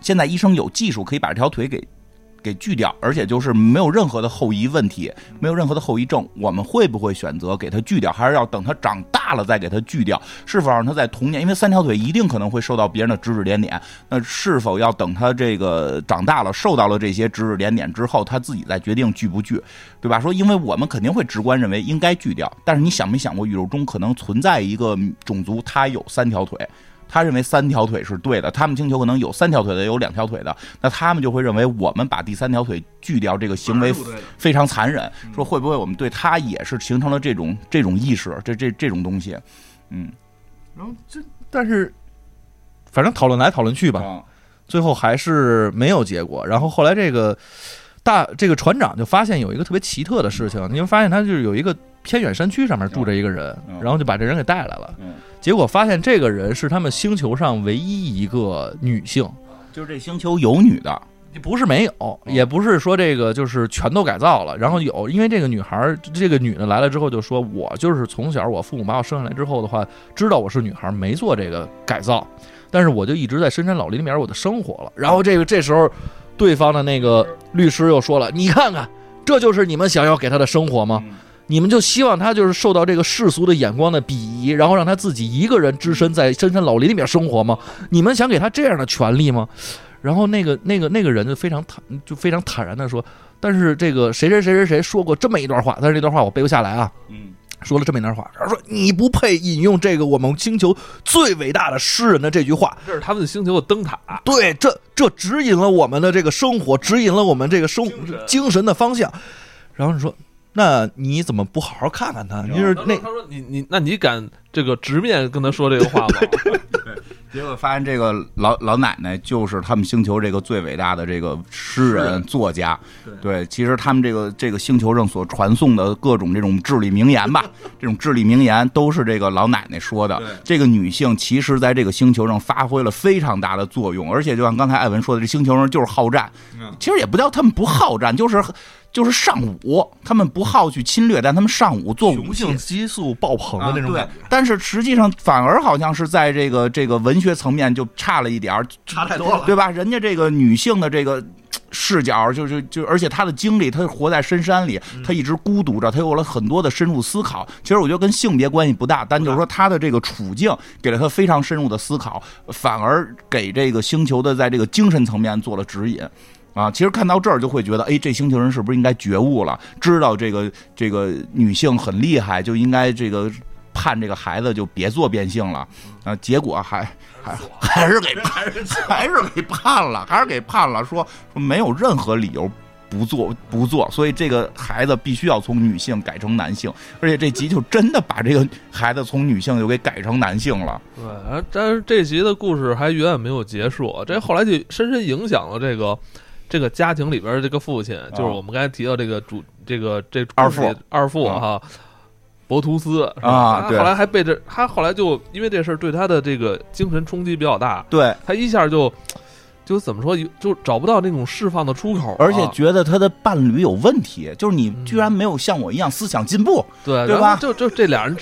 现在医生有技术可以把这条腿给给锯掉，而且就是没有任何的后遗问题，没有任何的后遗症。我们会不会选择给他锯掉，还是要等他长大了再给他锯掉？是否让他在童年，因为三条腿一定可能会受到别人的指指点点，那是否要等他这个长大了，受到了这些指指点点之后，他自己再决定锯不锯，对吧？说，因为我们肯定会直观认为应该锯掉，但是你想没想过，宇宙中可能存在一个种族，他有三条腿。他认为三条腿是对的，他们星球可能有三条腿的，有两条腿的，那他们就会认为我们把第三条腿锯掉这个行为非常残忍。说会不会我们对他也是形成了这种这种意识，这这这种东西，嗯，然后这但是反正讨论来讨论去吧，最后还是没有结果。然后后来这个大这个船长就发现有一个特别奇特的事情，你会发现他就是有一个偏远山区上面住着一个人，然后就把这人给带来了。结果发现这个人是他们星球上唯一一个女性，就是这星球有女的，不是没有，也不是说这个就是全都改造了，然后有，因为这个女孩，这个女的来了之后就说，我就是从小我父母把我生下来之后的话，知道我是女孩，没做这个改造，但是我就一直在深山老林里面我的生活了。然后这个这时候，对方的那个律师又说了，你看看，这就是你们想要给他的生活吗？你们就希望他就是受到这个世俗的眼光的鄙夷，然后让他自己一个人只身在深山老林里面生活吗？你们想给他这样的权利吗？然后那个那个那个人就非常坦就非常坦然的说，但是这个谁谁谁谁谁说过这么一段话，但是这段话我背不下来啊。嗯，说了这么一段话，他说你不配引用这个我们星球最伟大的诗人的这句话，这是他们星球的灯塔。对，这这指引了我们的这个生活，指引了我们这个生精神的方向。然后你说。那你怎么不好好看看他？你是那他说你你那你敢这个直面跟他说这个话吗？结果发现这个老老奶奶就是他们星球这个最伟大的这个诗人作家。对，其实他们这个这个星球上所传送的各种这种至理名言吧，这种至理名言都是这个老奶奶说的。这个女性其实在这个星球上发挥了非常大的作用，而且就像刚才艾文说的，这星球上就是好战。其实也不叫他们不好战，就是。就是上武，他们不好去侵略，但他们上武做武性激素爆棚的那种感觉。但是实际上反而好像是在这个这个文学层面就差了一点差太多了，对吧？人家这个女性的这个视角，就是就而且她的经历，她活在深山里，她一直孤独着，她有了很多的深入思考。其实我觉得跟性别关系不大，但就是说她的这个处境给了她非常深入的思考，反而给这个星球的在这个精神层面做了指引。啊，其实看到这儿就会觉得，哎，这星球人是不是应该觉悟了？知道这个这个女性很厉害，就应该这个判这个孩子就别做变性了。啊，结果还还还是给还是还是给判了，还是给判了，说说没有任何理由不做不做，所以这个孩子必须要从女性改成男性，而且这集就真的把这个孩子从女性就给改成男性了。对，但是这集的故事还远远没有结束，这后来就深深影响了这个。这个家庭里边这个父亲，就是我们刚才提到这个主，这个这二父。二父哈，博图斯啊，后来还被这他后来就因为这事儿对他的这个精神冲击比较大，对。他一下就就怎么说就找不到那种释放的出口，而且觉得他的伴侣有问题，就是你居然没有像我一样思想进步，对对吧？就就这俩人。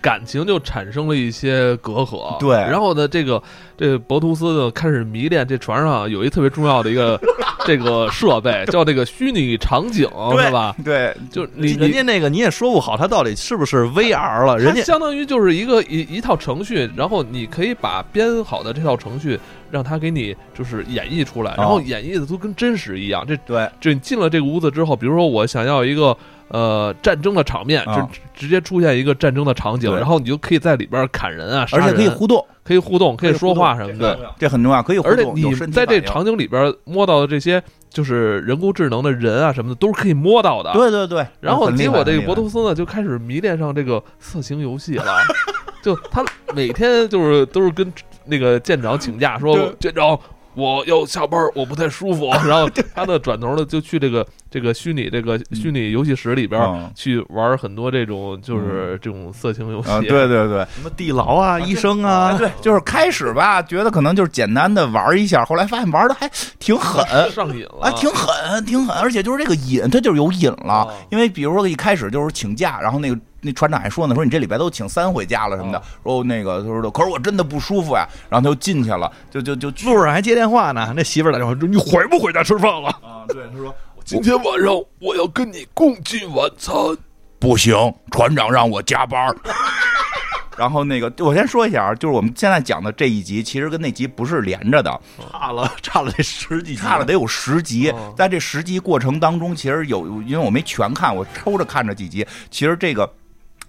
感情就产生了一些隔阂，对。然后呢，这个这博图斯就开始迷恋这船上有一特别重要的一个 这个设备，叫这个虚拟场景，是吧？对，就你人家那个你也说不好，它到底是不是 VR 了？人家相当于就是一个一一套程序，然后你可以把编好的这套程序让他给你就是演绎出来，然后演绎的都跟真实一样。这对，就你进了这个屋子之后，比如说我想要一个。呃，战争的场面就直接出现一个战争的场景，然后你就可以在里边砍人啊，而且可以互动，可以互动，可以说话什么的，这很重要。可以，而且你在这场景里边摸到的这些，就是人工智能的人啊什么的，都是可以摸到的。对对对。然后结果这个博图斯呢，就开始迷恋上这个色情游戏了，就他每天就是都是跟那个舰长请假说，舰长。我要下班，我不太舒服。然后他呢转头呢就去这个这个虚拟这个虚拟游戏室里边嗯。去玩很多这种就是这种色情游戏。啊，对对对，什么地牢啊、医生啊，对，就是开始吧，觉得可能就是简单的玩一下，后来发现玩的还挺狠。上瘾了，啊，挺狠，挺狠，而且就是这个瘾，它就是有瘾了。哦。因为比如说一开始就是请假，然后那个那船长还说呢，说你这礼拜都请三回假了什么的，说那个他说，可是我真的不舒服呀，然后他就进去了，就就就去路上还接电话呢。那媳妇儿打电话说：“你回不回家吃饭了 啊，对，他说今天晚上我要跟你共进晚餐。不行，船长让我加班儿。然后那个，我先说一下啊，就是我们现在讲的这一集，其实跟那集不是连着的，？”差了差了得十几集，差了得有十集哦。在这十集过程当中，其实有，因为我没全看，我抽着看着几集。其实这个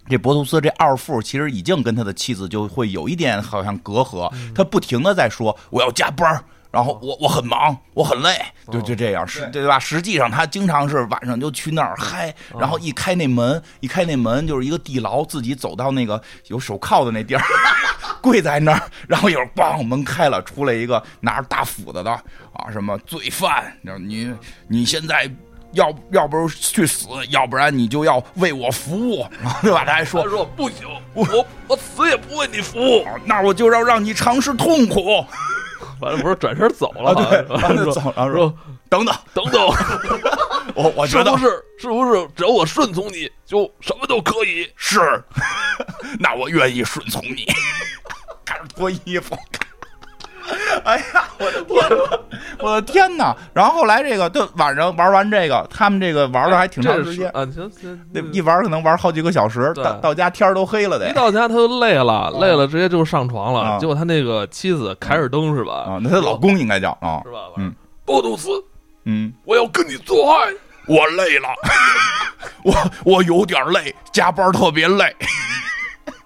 这博图斯这二副，其实已经跟他的妻子就会有一点好像隔阂，他不停的在说我要加班儿。然后我我很忙，我很累，就就这样，是对。吧？实际上他经常是晚上就去那儿嗨，然后一开那门，一开那门就是一个地牢，自己走到那个有手铐的那地儿，跪在那儿，然后一会儿咣门开了，出来一个拿着大斧子的啊，什么罪犯，你你现在要要不去死，要不然你就要为我服务，对吧？他还说他说不行，我我死也不为你服务。那我就要让你尝试痛苦。完了不是转身走了，啊对完了走然后说说等等，等等，我我觉得是不是是不是只要我顺从你就什么都可以？是，那我愿意顺从你。开始脱衣服。哎呀，我的天哪！我的天哪！然后后来这个，就晚上玩完这个，他们这个玩的还挺长时间，啊，行行，那一玩可能玩好几个小时，到到家天儿都黑了得。一到家他就累了，累了直接就上床啊了。结果他那个妻子凯尔登是吧？啊，那她老公应该叫啊是，吧？嗯，波杜斯，嗯，我要跟你做爱。我累了，我我有点累，加班特别累，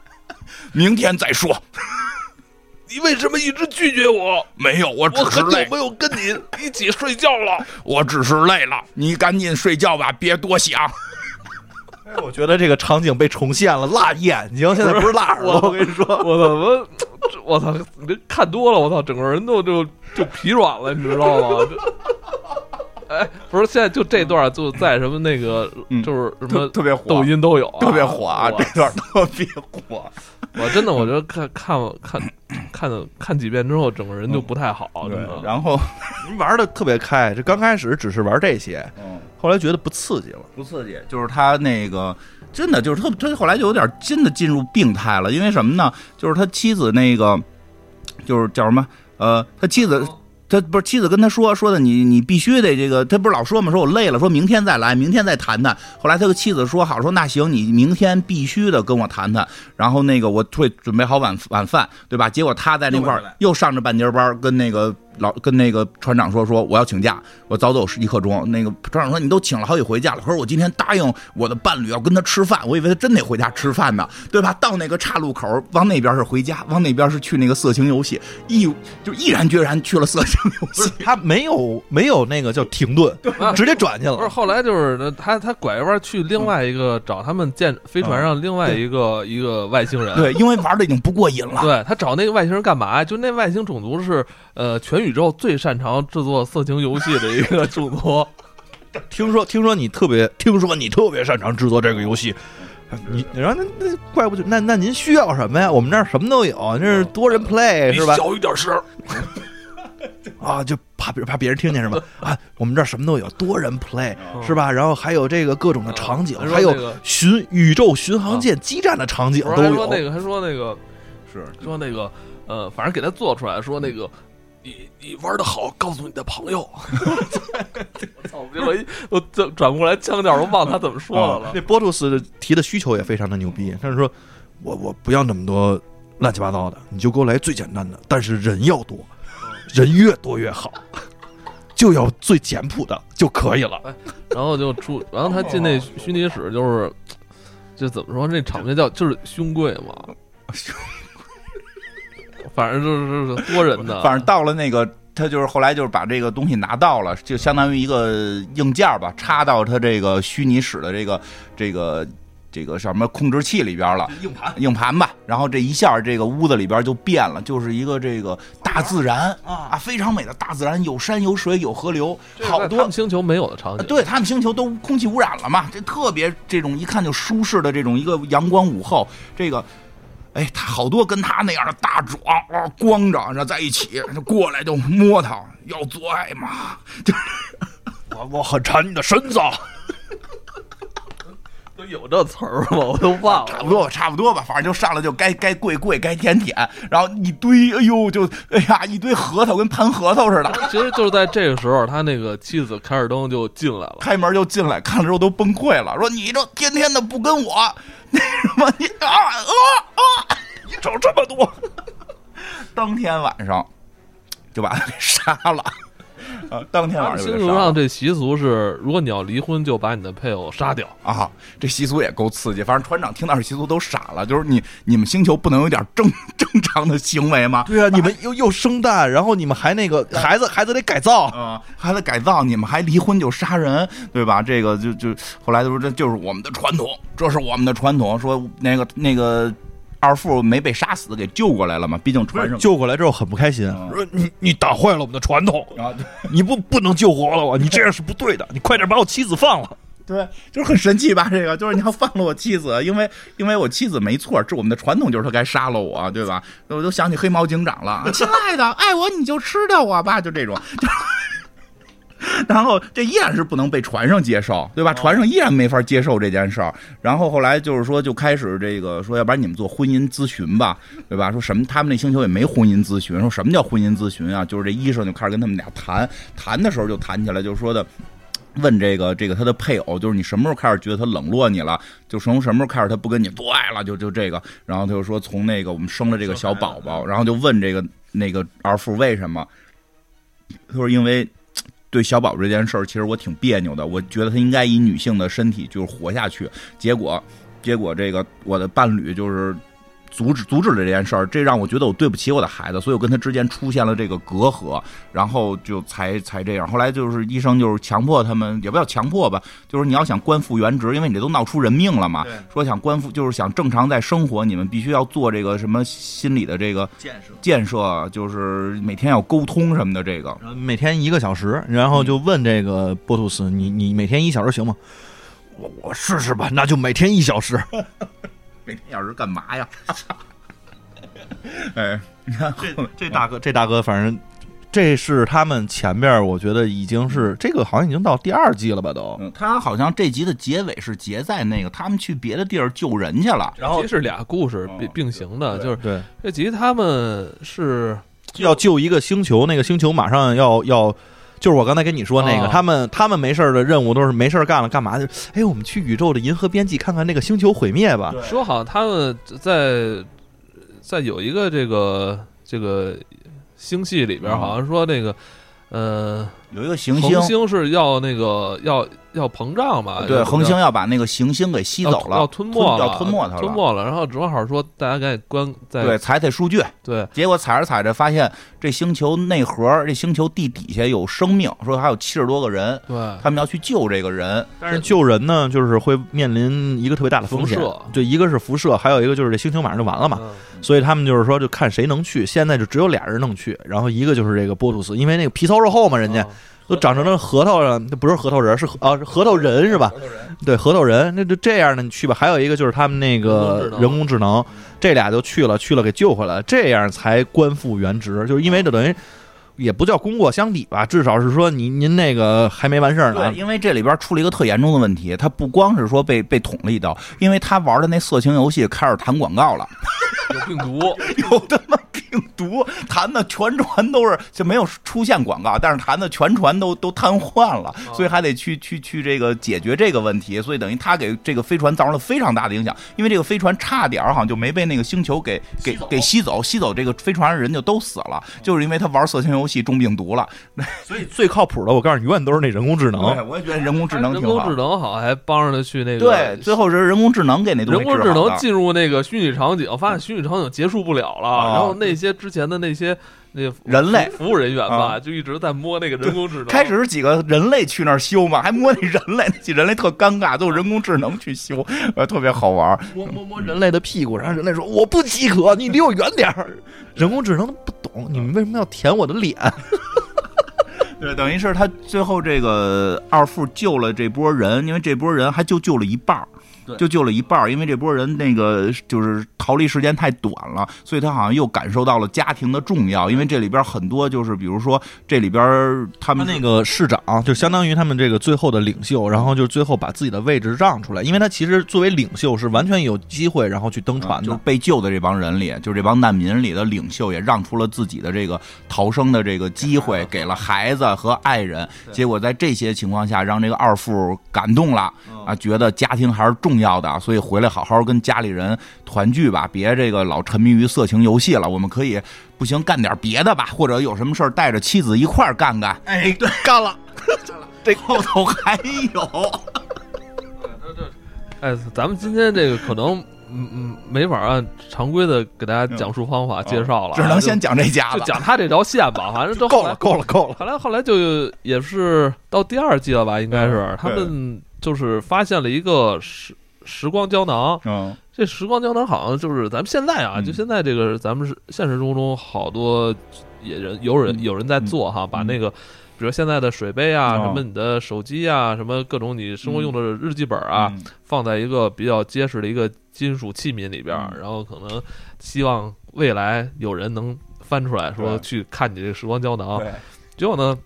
明天再说。你为什么一直拒绝我？没有，我我只是累，很久没有跟你一起睡觉了。我只是累了，你赶紧睡觉吧，别多想。哎我觉得这个场景被重现了，辣眼睛，现在不是辣耳朵。我跟你说，我怎么我操！你这看多了，我操，整个人都就就疲软了，你知道吗？这哎，不是，现在就这段就在什么那个，嗯就是什么特特别火抖音都有啊，特别火啊，这段特别火。我真的，我觉得看看看看看几遍之后，整个人就不太好，真的。然后 玩的特别开，这刚开始只是玩这些，嗯，后来觉得不刺激了。不刺激，就是他那个真的就是特他后来就有点真的进入病态了，因为什么呢？就是他妻子那个就是叫什么呃，他妻子。他不是妻子跟他说说的你你必须得这个，他不是老说嘛，说我累了，说明天再来，明天再谈谈。后来他的妻子说好，说那行，你明天必须得跟我谈谈。然后那个我会准备好晚晚饭，对吧？结果他在那块儿又上着半截班，跟那个老跟那个船长说说我要请假，我早走一刻钟。那个船长说你都请了好几回假了，可是我今天答应我的伴侣要跟他吃饭，我以为他真得回家吃饭呢，对吧？到那个岔路口，往那边是回家，往那边是去那个色情游戏，毅就毅然决然去了色情游戏。他没有没有那个叫停顿，直接转去了不是，后来就是他他拐一弯去另外一个找他们舰飞船上另外一个一个外星人。对，因为玩的已经不过瘾了。对他找那个外星人干嘛呀？就那外星种族是呃全宇宙最擅长制作色情游戏的一个主播。听说听说你特别听说你特别擅长制作这个游戏，你然后那那怪不得那那您需要什么呀？我们这儿什么都有，那是多人 play 是吧？小一点声。啊，就怕别怕别人听见是吧？啊，我们这儿什么都有，多人 play 是吧？然后还有这个各种的场景，嗯还有巡宇宙巡航舰激战的场景都有。还说那个还说那个是说那个呃，反正给他做出来说那个。你你玩的好，告诉你的朋友。我 操！结果一我转转不过来腔调，我忘了他怎么说的了。那波图斯提的需求也非常的牛逼，他是说我我不要那么多乱七八糟的，你就给我来最简单的，但是人要多，人越多越好，就要最简朴的就可以了。然后就出，然后他进那虚拟室，就是就怎么说，那场面叫就是胸贵嘛，反正就是就是多人的，反正到了那个，他就是后来就是把这个东西拿到了，就相当于一个硬件吧，插到他这个虚拟室的这个这个这个什么控制器里边了。硬盘硬盘吧，然后这一下这个屋子里边就变了，就是一个这个大自然啊非常美的大自然，有山有水有河流，好多他们星球没有的场景。对他们星球都空气污染了嘛，这特别这种一看就舒适的这种一个阳光午后，这个。哎，他好多跟他那样的大壮啊，光着然后在一起，就过来就摸他，要做爱嘛，就 我我很馋你的身子。都有这词儿吗？我都忘了。差不多差不多吧，反正就上来就该该跪跪，该舔舔，然后一堆，哎呦，就哎呀，一堆核桃跟盘核桃似的，其实就是在这个时候，他那个妻子凯尔登就进来了。开门就进来，看了之后都崩溃了，说你这天天的不跟我，那什么你啊啊啊，你找这么多，当天晚上就把他给杀了，啊，当天晚上星球上这习俗是，如果你要离婚，就把你的配偶杀掉。啊，这习俗也够刺激，反正船长听到这习俗都傻了，就是你你们星球不能有点正正常的行为吗？对啊，你们又又生蛋，然后你们还那个孩子孩子得改造，啊，还得改造，你们还离婚就杀人，对吧？这个就就后来就说这就是我们的传统，这是我们的传统。说那个那个二副没被杀死，给救过来了嘛，毕竟船上救过来之后很不开心，嗯说你你打坏了我们的传统，啊，你不不能救活了我，你这样是不对的，你快点把我妻子放了。对，就是很神奇吧？这个就是你要放了我妻子，因为因为我妻子没错，这我们的传统就是他该杀了我，对吧？我都想起黑猫警长了，亲爱的，爱我你就吃掉我吧，就这种。就 然后这依然是不能被船上接受，对吧？船上依然没法接受这件事儿。然后后来就是说，就开始这个说，要不然你们做婚姻咨询吧，对吧？说什么他们那星球也没婚姻咨询，说什么叫婚姻咨询啊？就是这医生就开始跟他们俩谈，谈的时候就谈起来，就是说的。问这个这个他的配偶，就是你什么时候开始觉得他冷落你了？就从什么时候开始他不跟你做爱了？就就这个，然后他就说从那个我们生了这个小宝宝，然后就问这个那个二富为什么？他说因为对小宝这件事儿，其实我挺别扭的，我觉得他应该以女性的身体就是活下去，结果结果这个我的伴侣就是。阻止阻止了这件事儿，这让我觉得我对不起我的孩子，所以我跟他之间出现了这个隔阂，然后就才才这样。后来就是医生就是强迫他们，也不叫强迫吧，就是你要想官复原职，因为你这都闹出人命了嘛。说想官复就是想正常在生活，你们必须要做这个什么心理的这个建设，建设，就是每天要沟通什么的。这个每天一个小时，然后就问这个波图斯，你你每天一小时行吗？我我试试吧，那就每天一小时。每天要是干嘛呀？哎，你看后面这大哥，这大哥，反正这是他们前边，我觉得已经是这个好像已经到第二季了吧都。嗯，他好像这集的结尾是结在那个他们去别的地儿救人去了。然后其实是俩故事并哦并行的，对就是对，这集他们是要救一个星球，那个星球马上要要。就是我刚才跟你说那个，哦。他们他们没事儿的任务都是没事儿干了，干嘛？就哎，我们去宇宙的银河边际看看那个星球毁灭吧。说好他们在在有一个这个这个星系里边，嗯好像说那个呃有一个行恒星，星是要那个要要膨胀嘛？对，恒星要把那个行星给吸走了，要吞没了，要吞没它了。吞没了。然后正好说大家赶紧关在对，采采数据，对结果采着采着发现这星球内核，这星球地底下有生命，说还有七十多个人，对他们要去救这个人。但是救人呢，就是会面临一个特别大的风险辐射，就一个是辐射，还有一个就是这星球马上就完了嘛。嗯所以他们就是说，就看谁能去。现在就只有俩人能去，然后一个就是这个波图斯，因为那个皮糙肉厚嘛，人家啊都长成了核桃了，那不是核桃人，是核啊是核桃人是吧？对，核桃人，那就这样的你去吧。还有一个就是他们那个人工智能人工智能，这俩就去了，去了给救回来，这样才官复原职。就是因为这等于也不叫功过相抵吧，至少是说您您那个还没完事儿呢。对，。因为这里边出了一个特严重的问题，他不光是说被被捅了一刀，因为他玩的那色情游戏开始弹广告了，有病毒，有他妈病毒，弹的全船都是就没有出现广告，但是弹的全船都都瘫痪了，所以还得去去去这个解决这个问题，所以等于他给这个飞船造成了非常大的影响，因为这个飞船差点儿好像就没被那个星球给给给吸走，吸走这个飞船上人就都死了，就是因为他玩色情游戏中病毒了。所以最靠谱的，我告诉你，永远都是那人工智能。对，我也觉得人工智能挺好人工智。能好还帮着他去那个对，最后是人工智能给那东西人工智能进入那个虚拟场景，发现虚拟场景结束不了了，啊然后那些之前的那些那个人类服务人员吧，啊就一直在摸那个人工智能。开始是几个人类去那儿修嘛，还摸那人类，那几人类特尴尬，都是人工智能去修，呃，特别好玩。摸摸摸人类的屁股，然后人类说我不饥渴，你离我远点儿。人工智能都不懂，你们为什么要舔我的脸？对，等于是他最后这个二副救了这波人，因为这波人还就救了一半儿对就救了一半，因为这波人那个就是逃离时间太短了，所以他好像又感受到了家庭的重要。因为这里边很多就是，比如说这里边他他们那个市长就相当于他们这个最后的领袖，然后就最后把自己的位置让出来，因为他其实作为领袖是完全有机会然后去登船的。就是被救的这帮人里，就是这帮难民里的领袖也让出了自己的这个逃生的这个机会，给了孩子和爱人。结果在这些情况下，让这个二富感动了啊，觉得家庭还是重要的，所以回来好好跟家里人团聚吧，别这个老沉迷于色情游戏了。我们可以不行干点别的吧，或者有什么事儿带着妻子一块儿干干。哎，对，干了，这后头还有。哎，咱们今天这个可能嗯嗯没法按常规的给大家讲述方法介绍了啊，只能先讲这家了。就讲他这条线吧，反正都够了，够了，够了！后来后来就也是到第二季了吧，应该是嗯他们就是发现了一个时时光胶囊。嗯。这时光胶囊好像就是咱们现在啊，嗯。就现在这个咱们是现实生活中好多也人有人嗯。有人在做哈，嗯。把那个。比如现在的水杯啊，哦什么你的手机啊，什么各种你生活用的日记本啊，嗯。放在一个比较结实的一个金属器皿里边然后可能希望未来有人能翻出来说去看你这个时光胶囊。结果呢，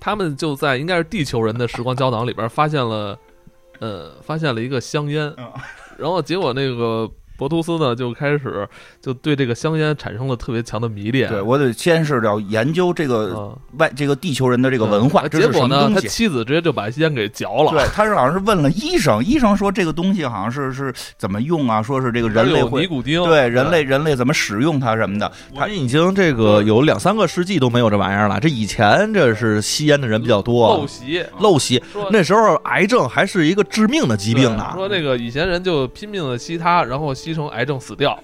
他们就在应该是地球人的时光胶囊里边发现了，呃，发现了一个香烟，嗯。然后结果那个博图斯呢就开始就对这个香烟产生了特别强的迷恋。对我得先是要研究这个嗯，外这个地球人的这个文化，嗯结果呢，他？妻子直接就把烟给嚼了。对，他是好像是问了医生，医生说这个东西好像是是怎么用啊？说是这个人类会尼会古丁，对人类人类怎么使用它什么的。他已经这个有两三个世纪都没有这玩意儿了。这以前这是吸烟的人比较陋多，习。陋习。说那时候癌症还是一个致命的疾病呢。说那个以前人就拼命的吸它，然后吸成癌症死掉。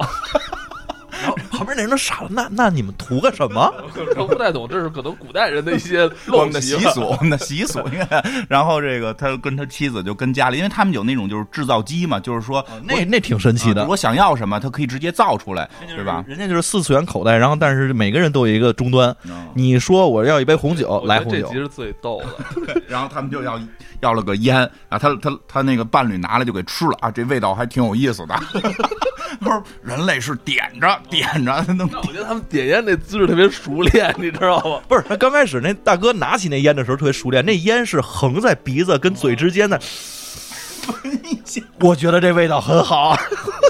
然后旁边那人都傻了，那那你们图个什么？我不太懂，这是可能古代人的一些我们的陋习习俗，我们的习俗，你看，然后这个他跟他妻子就跟家里，因为他们有那种就是制造机嘛，就是说那那挺神奇的啊。我想要什么，他可以直接造出来，对吧？人家就是四次元口袋，然后但是每个人都有一个终端。嗯你说我要一杯红酒，来红酒得这集。是最逗的。然后他们就要要了个烟啊，他他他那个伴侣拿来就给吃了啊，这味道还挺有意思的。他说人类是点着点着能我觉得他们点烟那姿势特别熟练，你知道吗？不是，他刚开始那大哥拿起那烟的时候特别熟练，那烟是横在鼻子跟嘴之间的。我觉得这味道很好，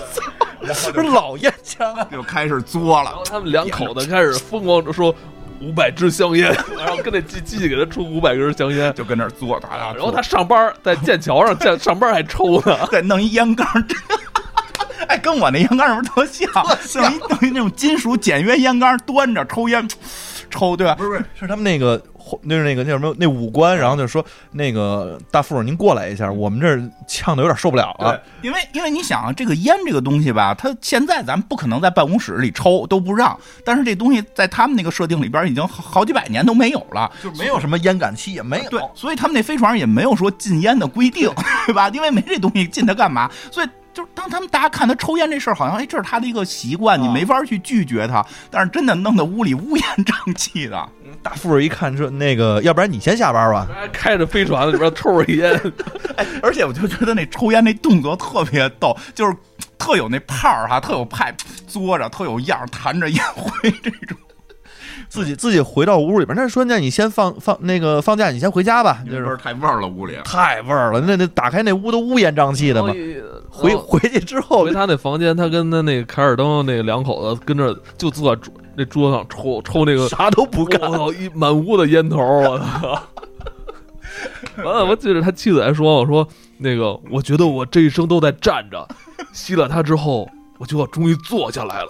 不是老烟枪啊。就开始作了然后。他们两口子开始疯狂的说五百支香烟，然后跟那机机器给他出五百根香烟。就跟那儿作，他俩然后他上班在剑桥上剑上班还抽呢，再弄一烟缸，哎，跟我那烟缸是不是特像？弄一等于那种金属简约烟缸，端着抽烟，抽对吧？不是不是，是他们那个那是那个那什么那五官，然后就说那个大副您过来一下，我们这儿呛的有点受不了了。因为因为你想啊，这个烟这个东西吧，它现在咱们不可能在办公室里抽，都不让。但是这东西在他们那个设定里边已经好好几百年都没有了。就没有什么烟感器，也没有。对，所以他们那飞船上也没有说禁烟的规定，对吧？因为没这东西禁它干嘛？所以就是当他们大家看他抽烟这事儿，好像哎这是他的一个习惯，你啊没法去拒绝他。但是真的弄得屋里乌烟瘴气的。大富一看说那个，要不然你先下班吧。开着飞船里边抽着烟，哎，而且我就觉得那抽烟那动作特别逗，就是特有那派儿哈，特有派，嘬着特有样，弹着烟灰这种。自己自己回到屋里边，那说那你先放放那个放假，你先回家吧，就味是太味儿了，屋里。太味儿了。那那打开那屋都乌烟瘴气的嘛。回回去之后回，他那房间，他跟他那个凯尔登那个两口子跟着就坐在桌那桌上抽抽那个啥都不干。我操，一满屋的烟头，我操！完了，我记得他妻子还说：“我说那个，我觉得我这一生都在站着，吸了它之后，我就要终于坐下来了。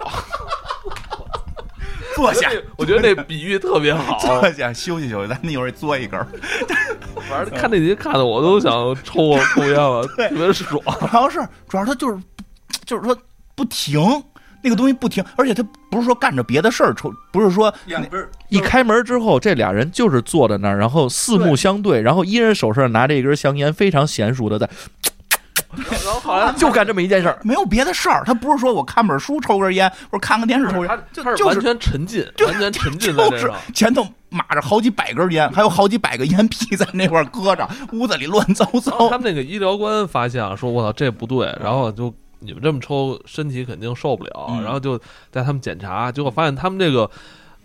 坐下，我觉得那比喻特别好，坐下，休息休息，咱们一会儿嘬一根儿。反正看那集看的我都想抽我抽烟了，特别爽。主要是主要他就是就是说不停。那个东西不停，而且他不是说干着别的事儿抽，不是说一开门之后，这俩人就是坐在那儿，然后四目相对，然后一人手上拿着一根香烟，非常娴熟的在，然后好像就干这么一件事儿。没有别的事儿，他不是说我看本书抽根烟，或者看个电视抽他烟，就他是完就是全沉浸，就完全沉浸在就是这上。前头码着好几百根烟，还有好几百个烟屁在那块儿搁着，屋子里乱糟糟他。们那个医疗官发现了，说我操这不对，然后就你们这么抽，身体肯定受不了，嗯然后就带他们检查，结果发现他们这个。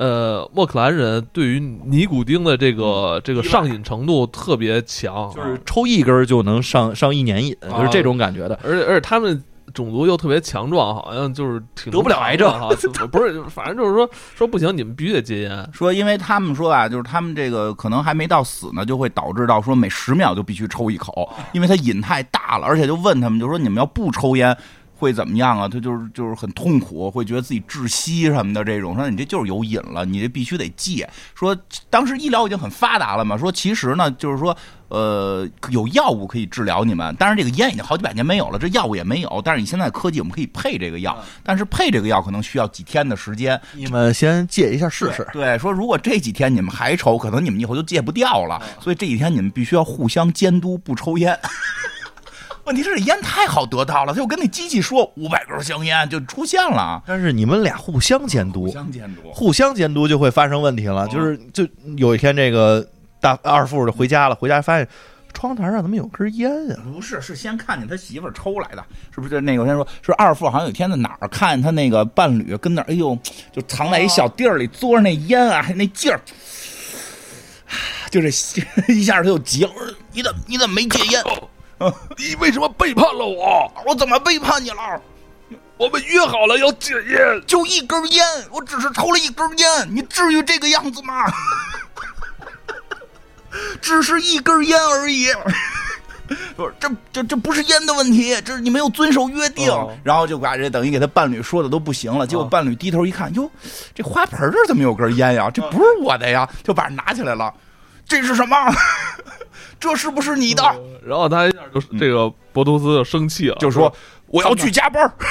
呃，莫克兰人对于尼古丁的这个这个上瘾程度特别强，就是抽一根就能上 上一年瘾，就是这种感觉的。而且而且他们种族又特别强壮，好像就是挺得不了癌症哈，不是，反正就是说说不行，你们必须得戒烟。说，因为他们说啊，就是他们这个可能还没到死呢，就会导致到说每十秒就必须抽一口，因为他瘾太大了，而且就问他们，就说你们要不抽烟。会怎么样啊？他就是就是很痛苦，会觉得自己窒息什么的这种。说你这就是有瘾了，你这必须得戒。说当时医疗已经很发达了嘛，说其实呢，就是说呃有药物可以治疗你们，但是这个烟已经好几百年没有了，这药物也没有。但是你现在科技我们可以配这个药，但是配这个药可能需要几天的时间。你们先戒一下试试。对，说如果这几天你们还抽，可能你们以后就戒不掉了。所以这几天你们必须要互相监督，不抽烟。问题是这烟太好得到了，他就跟那机器说五百根香烟就出现了，但是你们俩互相监督，互相监督。互相监督就会发生问题了。就是就有一天这个大二富就回家了，回家发现窗台上怎么有根烟啊？不是，是先看见他媳妇儿抽来的，是不是？那个我先说，是二富好像有一天在哪儿看见他那个伴侣跟那儿，哎呦，就藏在一小地儿里，嘬着那烟啊，那劲儿，就这 一下他就急了，我说你怎么你怎么没戒烟？你为什么背叛了我？我怎么背叛你了？我们约好了要戒烟。就一根烟，我只是抽了一根烟，你至于这个样子吗？只是一根烟而已。不是，这这这不是烟的问题，这是你没有遵守约定。哦然后就把这等于给他伴侣说的都不行了。结果伴侣低头一看，哟，这花盆这儿怎么有根烟呀？这不是我的呀！就把它拿起来了。这是什么？这是不是你的？然后他一下就这个博图斯就生气了，就说我要去加班儿。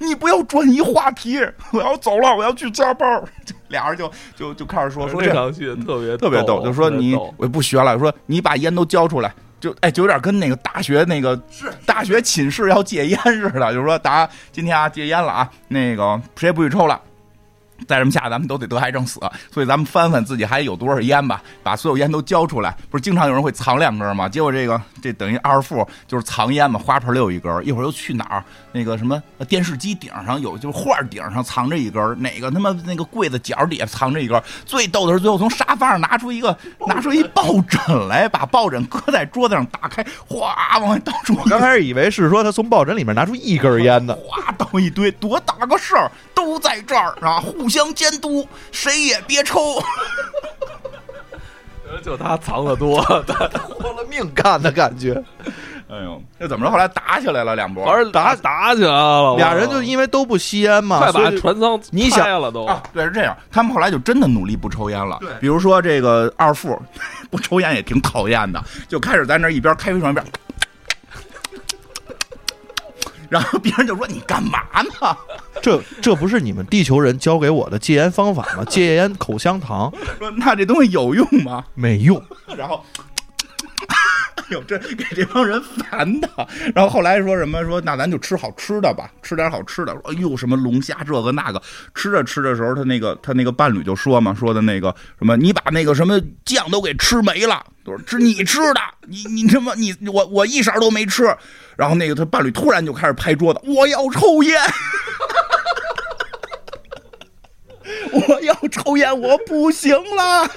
你不要转移话题，我要走了，我要去加班儿。俩人就就就开始说说这这场戏特别特别逗，就说你我不学了，说你把烟都交出来，就哎就有点跟那个大学那个是大学寝室要戒烟似的，就是说大家今天啊戒烟了啊，那个谁也不许抽了。再这么下，咱们都得得癌症死，所以咱们翻翻自己还有多少烟吧，把所有烟都交出来。不是经常有人会藏两根吗？结果这个这等于二副就是藏烟嘛，花盆里有一根，一会儿又去哪儿？那个什么电视机顶上有，就是画顶上藏着一根，哪个他妈那个柜子角底下藏着一根。最逗的是最后从沙发上拿出一个拿出一抱枕来，把抱枕搁在桌子上，打开，哗往外倒出一刚开始以为是说他从抱枕里面拿出一根烟呢，哗倒一堆，多大个事儿，都在这儿啊，互相监督，谁也别抽。就他藏的多，他 豁了命干的感觉。哎呦，那怎么着？后来打起来了两波反正打打起来了，俩人就因为都不吸烟嘛，快把船舱你想拆了都。啊，对，是这样。他们后来就真的努力不抽烟了。对比如说这个二副 不抽烟也挺讨厌的，就开始在那一边开飞船一边。然后别人就说：“你干嘛呢 这这不是你们地球人教给我的戒烟方法吗？戒烟口香糖？”说：“那这东西有用吗没用，？”然后，哎呦，这给这帮人烦的。然后后来说什么说：“那咱就吃好吃的吧，吃点好吃的。”：“哎呦，什么龙虾这个那个。”吃着吃的时候，他那个他那个伴侣就说嘛，说的那个什么，你把那个什么酱都给吃没了，都是吃你吃的，你你他妈你我我一勺都没吃。然后那个他伴侣突然就开始拍桌子，我要抽烟。我要抽烟，我不行了。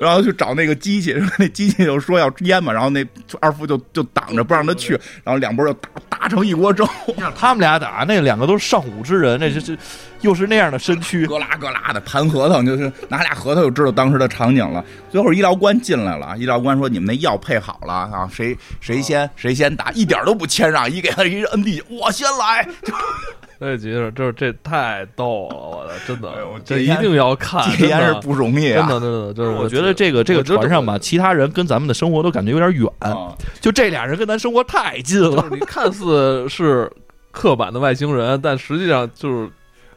然后去找那个机器，那机器就说要烟嘛，然后那二副就就挡着不让他去，然后两拨就打打成一锅粥，他们俩打那两个都是上古之人，那就是又是那样的身躯，咯啦咯啦的盘核桃，就是拿俩核桃就知道当时的场景了。最后医疗官进来了，医疗官说：“你们那药配好了啊，谁谁先谁先打，一点都不谦让，一给他一摁地，我先来。就这集是这这太逗了，我的真的哎呦，这一定要看，戒烟是真的不容易啊。真的真的，就是我觉得这个这个船上吧，其他人跟咱们的生活都感觉有点远，啊就这俩人跟咱生活太近了。就是你看似是刻板的外星人，但实际上就是哎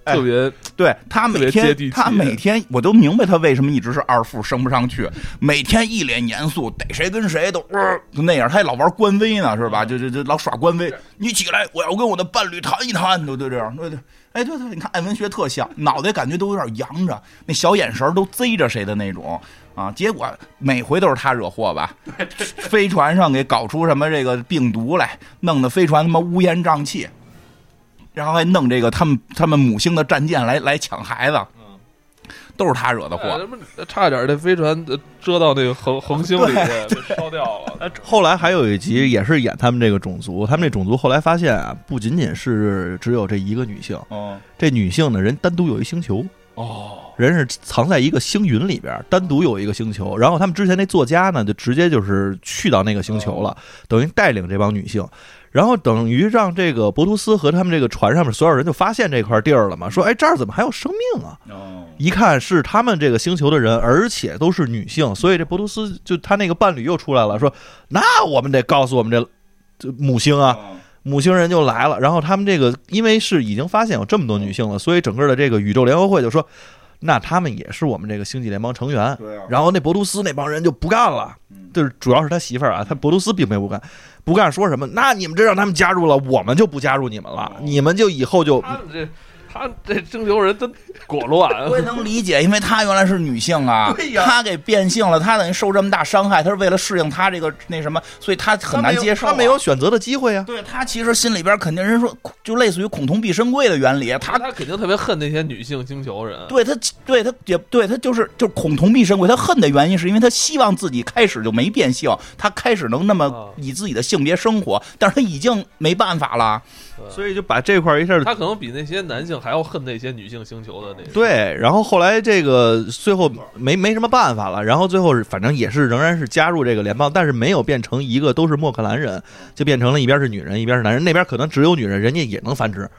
特别对他每天地气他每天我都明白他为什么一直是二副升不上去，每天一脸严肃，逮谁跟谁都、呃、就那样，他还老玩官威呢，是吧？就就就老耍官威。你起来，我要跟我的伴侣谈一谈，都就这样，对对。哎，对对，你看艾文学特像，脑袋感觉都有点扬着，那小眼神都贼着谁的那种啊。结果每回都是他惹祸吧？飞船上给搞出什么这个病毒来，弄得飞船他妈乌烟瘴气。然后还弄这个他们他们母星的战舰来来抢孩子，都是他惹的祸。哎差点这飞船呃遮到那个恒恒星里去，被烧掉了。呃后来还有一集也是演他们这个种族，他们这种族后来发现啊，不仅仅是只有这一个女性，哦这女性呢人单独有一星球，哦，人是藏在一个星云里边，单独有一个星球。然后他们之前那作家呢，就直接就是去到那个星球了，等于带领这帮女性，然后等于让这个博图斯和他们这个船上面所有人就发现这块地儿了嘛，说哎这儿怎么还有生命啊？哦，一看是他们这个星球的人，而且都是女性，所以这博图斯就他那个伴侣又出来了，说那我们得告诉我们这这母星啊，母星人就来了。然后他们这个因为是已经发现有这么多女性了，所以整个的这个宇宙联合会就说，那他们也是我们这个星际联邦成员。对啊，然后那博图斯那帮人就不干了，就是主要是他媳妇儿啊，他博图斯并没有不干，不干说什么？那你们这让他们加入了，我们就不加入你们了，你们就以后就他们这他这征求人真果乱。我也能理解，因为她原来是女性啊，对呀她给变性了，她等于受这么大伤害，她是为了适应她这个那什么，所以她很难接受、啊他没有。选择的机会啊。对她其实心里边肯定人说，就类似于恐同必生贵的原理，她他他肯定特别恨那些女性星球人。对她对她也对她就是就是恐同必生贵。她恨的原因是因为她希望自己开始就没变性，她开始能那么啊以自己的性别生活，但是她已经没办法了。所以就把这块儿一下他可能比那些男性还要恨那些女性星球的那个。对，然后后来这个最后没没什么办法了，然后最后是反正也是仍然是加入这个联邦，但是没有变成一个都是莫克兰人，就变成了一边是女人，一边是男人，那边可能只有女人，人家也能繁殖，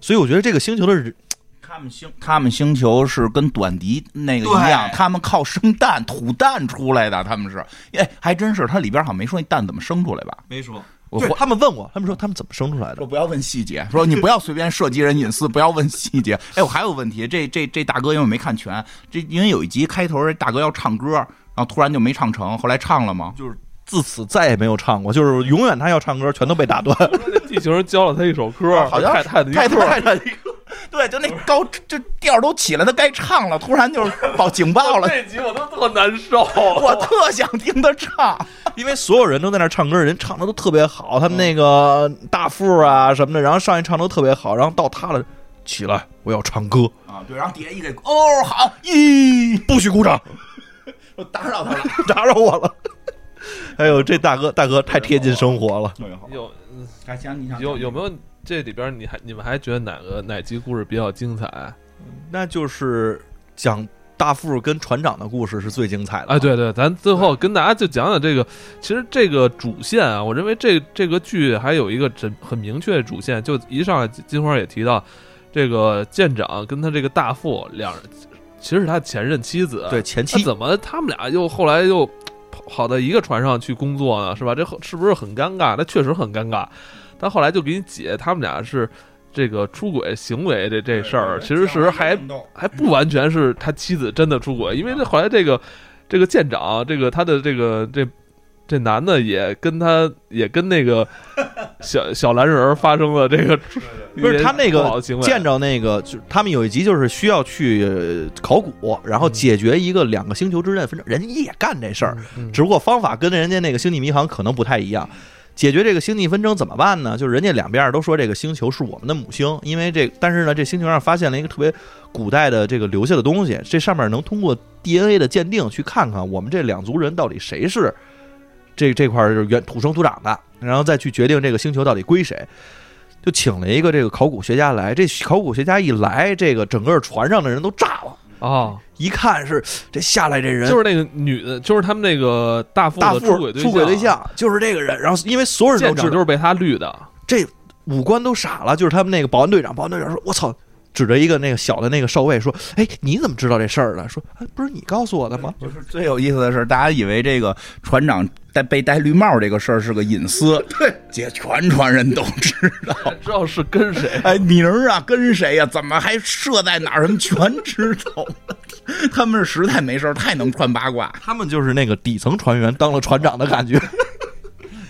所以我觉得这个星球的人他们星他们星球是跟短笛那个一样，他们靠生蛋吐蛋出来的，他们是，哎，还真是，它里边好像没说那蛋怎么生出来吧？没说，我对他们问我，他们说他们怎么生出来的说？不要问细节，说你不要随便涉及人隐私，不要问细节。哎，我还有问题，这这这大哥因为我没看全，这因为有一集开头这大哥要唱歌，然后突然就没唱成，后来唱了吗？就是自此再也没有唱过，就是永远他要唱歌全都被打断。地球人教了他一首歌，好像太太的一太个太太 对，就那高这调都起来，他该唱了，突然就是 报警报了，这集我都特难受。我特想听他唱。因为所有人都在那儿唱歌，人唱的都特别好，他们那个大副啊什么的，然后上去唱的都特别好，然后到他了，起来，我要唱歌，啊，对，然后底下一给哦好，咦，不许鼓掌，我打扰他了。打扰我了。哎呦，这大哥大哥太贴近生活了。特别好，有嗯还行，你想有有没有这里边你还你们还觉得哪个哪集故事比较精彩？那就是讲大副跟船长的故事是最精彩的。哎，，对对，咱最后跟大家就讲讲这个，其实这个主线啊，我认为这这个剧还有一个很很明确的主线，就一上来金花也提到，这个舰长跟他这个大副两人，其实是他前任妻子，对前妻他怎么他们俩又后来又跑跑到一个船上去工作呢？是吧？这很是不是很尴尬？那确实很尴尬。但后来就给你解，他们俩是这个出轨行为这这事儿，其实是还还不完全是他妻子真的出轨，因为这后来这个这个舰长，这个他的这个这这男的也跟他也跟那个小小蓝人儿发生了这个不是他那个见着那个，就他们有一集就是需要去呃考古，然后解决一个两个星球之间的纷争，人家也干这事儿，嗯只不过方法跟人家那个星际迷航可能不太一样。解决这个星际纷争怎么办呢？就是人家两边都说这个星球是我们的母星，因为这，但是呢，这星球上发现了一个特别古代的这个留下的东西，这上面能通过 DNA 的鉴定去看看我们这两族人到底谁是这这块儿是原土生土长的，然后再去决定这个星球到底归谁。就请了一个这个考古学家来，这考古学家一来，这个整个船上的人都炸了，啊，一看是这下来这人就是那个女的，就是他们那个大副的大副出轨出轨对象就是这个人，然后因为所有人都知道。舰长就是被他绿的，这五官都傻了，就是他们那个保安队长，保安队长说：“我操，指着一个那个小的那个少尉说：“哎，你怎么知道这事儿的？”说：“哎，不是你告诉我的吗？”就是最有意思的是，大家以为这个船长戴被戴绿帽这个事儿是个隐私，对，姐全船人都知道。知道是跟谁？哎，名儿啊，跟谁呀、怎么还设在哪儿？什么全知道。他们是实在没事儿，太能传八卦。他们就是那个底层船员当了船长的感觉。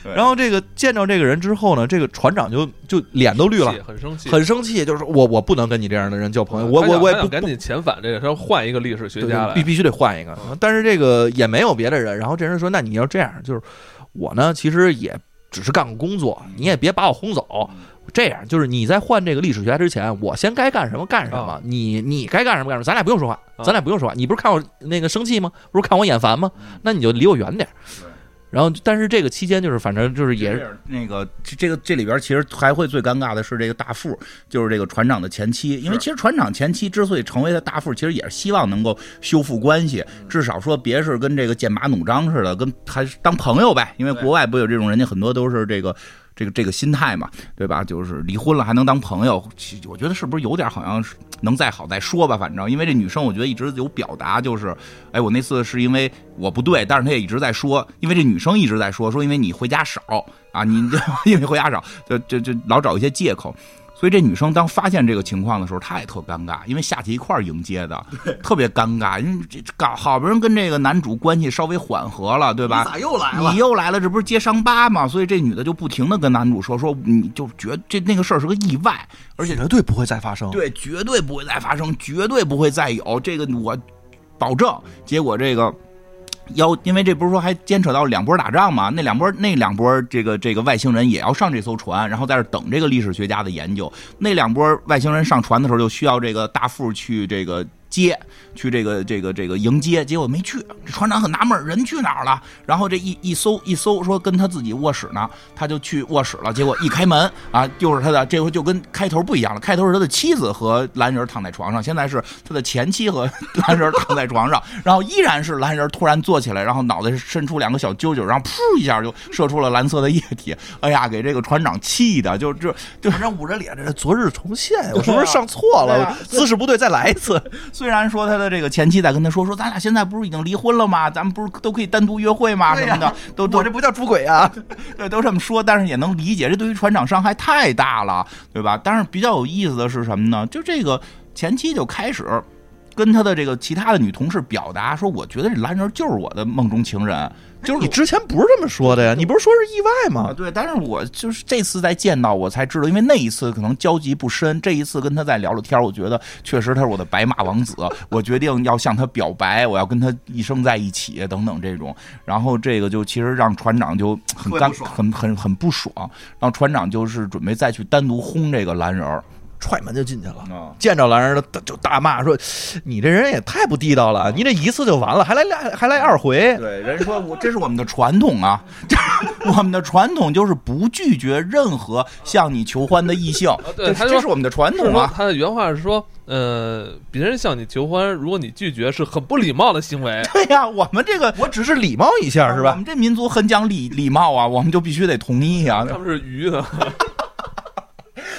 对然后这个见着这个人之后呢，这个船长就就脸都绿了，很生气，很生气，就是说我我不能跟你这样的人交朋友，我我我也不赶紧遣返这个，他要换一个历史学家来。必必须得换一个。但是这个也没有别的人。然后这人说：“那你要这样，就是我呢，其实也只是干个工作，你也别把我轰走。这样就是你在换这个历史学家之前，我先该干什么干什么啊。你你该干什么干什么，咱俩不用说话，啊咱俩不用说话。你不是看我那个生气吗？不是看我眼烦吗？那你就离我远点儿。然后，但是这个期间就是，反正就是也是那个这这个这里边其实还会最尴尬的是这个大副，就是这个船长的前妻，因为其实船长前妻之所以成为他大副，其实也是希望能够修复关系，至少说别是跟这个剑拔弩张似的，跟还是当朋友呗。因为国外不有这种人家很多都是这个。这个这个心态嘛，对吧？就是离婚了还能当朋友，我觉得是不是有点好像能再好再说吧？反正因为这女生，我觉得一直有表达，就是，哎，我那次是因为我不对，但是她也一直在说，因为这女生一直在说，说因为你回家少啊，你 因为回家少，就就就老找一些借口。所以这女生当发现这个情况的时候，她也特尴尬，因为下去一块儿迎接的，特别尴尬。因为这这搞好不容易跟这个男主关系稍微缓和了，对吧？咋又来了你又来了，这不是揭伤疤吗？所以这女的就不停的跟男主说说，你就觉这那个事儿是个意外，而且绝对不会再发生。对，绝对不会再发生，绝对不会再有这个我保证。结果这个。要，因为这不是说还牵扯到两波打仗嘛？那两波那两波这个这个外星人也要上这艘船，然后在这等这个历史学家的研究。那两波外星人上船的时候，就需要这个大副去这个接，去这个这个这个迎接，结果没去。这船长很纳闷，人去哪儿了？然后这一一搜一搜，说跟他自己卧室呢，他就去卧室了。结果一开门啊，就是他的，这回就跟开头不一样了。开头是他的妻子和蓝人躺在床上，现在是他的前妻和 蓝人躺在床上，然后依然是蓝人突然坐起来，然后脑袋伸出两个小揪揪，然后噗一下就射出了蓝色的液体。哎呀，给这个船长气的，就这就船长捂着脸，这是昨日重现！我是不是上错了？姿势不对，再来一次。虽然说他的这个前妻在跟他说说，咱俩现在不是已经离婚了吗？咱们不是都可以单独约会吗？什么的，都都我这不叫出轨啊！对，都这么说，但是也能理解，这对于船长伤害太大了，对吧？但是比较有意思的是什么呢？就这个前妻就开始跟他的这个其他的女同事表达说，我觉得这蓝人就是我的梦中情人，就是你之前不是这么说的呀？你不是说是意外啊，吗？对，但是我就是这次再见到我才知道，因为那一次可能交集不深，这一次跟他再聊了天，我觉得确实他是我的白马王子，我决定要向他表白，我要跟他一生在一起，等等这种。然后这个就其实让船长就很干很很很不爽，然后船长就是准备再去单独轰这个蓝人儿踹门就进去了。啊。见着蓝人的就大骂说：“你这人也太不地道了！你这一次就完了，还来俩还来二回。对，人说我这是我们的传统啊，这我们的传统就是不拒绝任何向你求欢的异性，对他说这是我们的传统啊。他的原话是说，呃，别人向你求欢，如果你拒绝，是很不礼貌的行为。对呀、我们这个我只是礼貌一下，是吧？我们这民族很讲礼礼貌啊，我们就必须得同意啊。他们是鱼呢，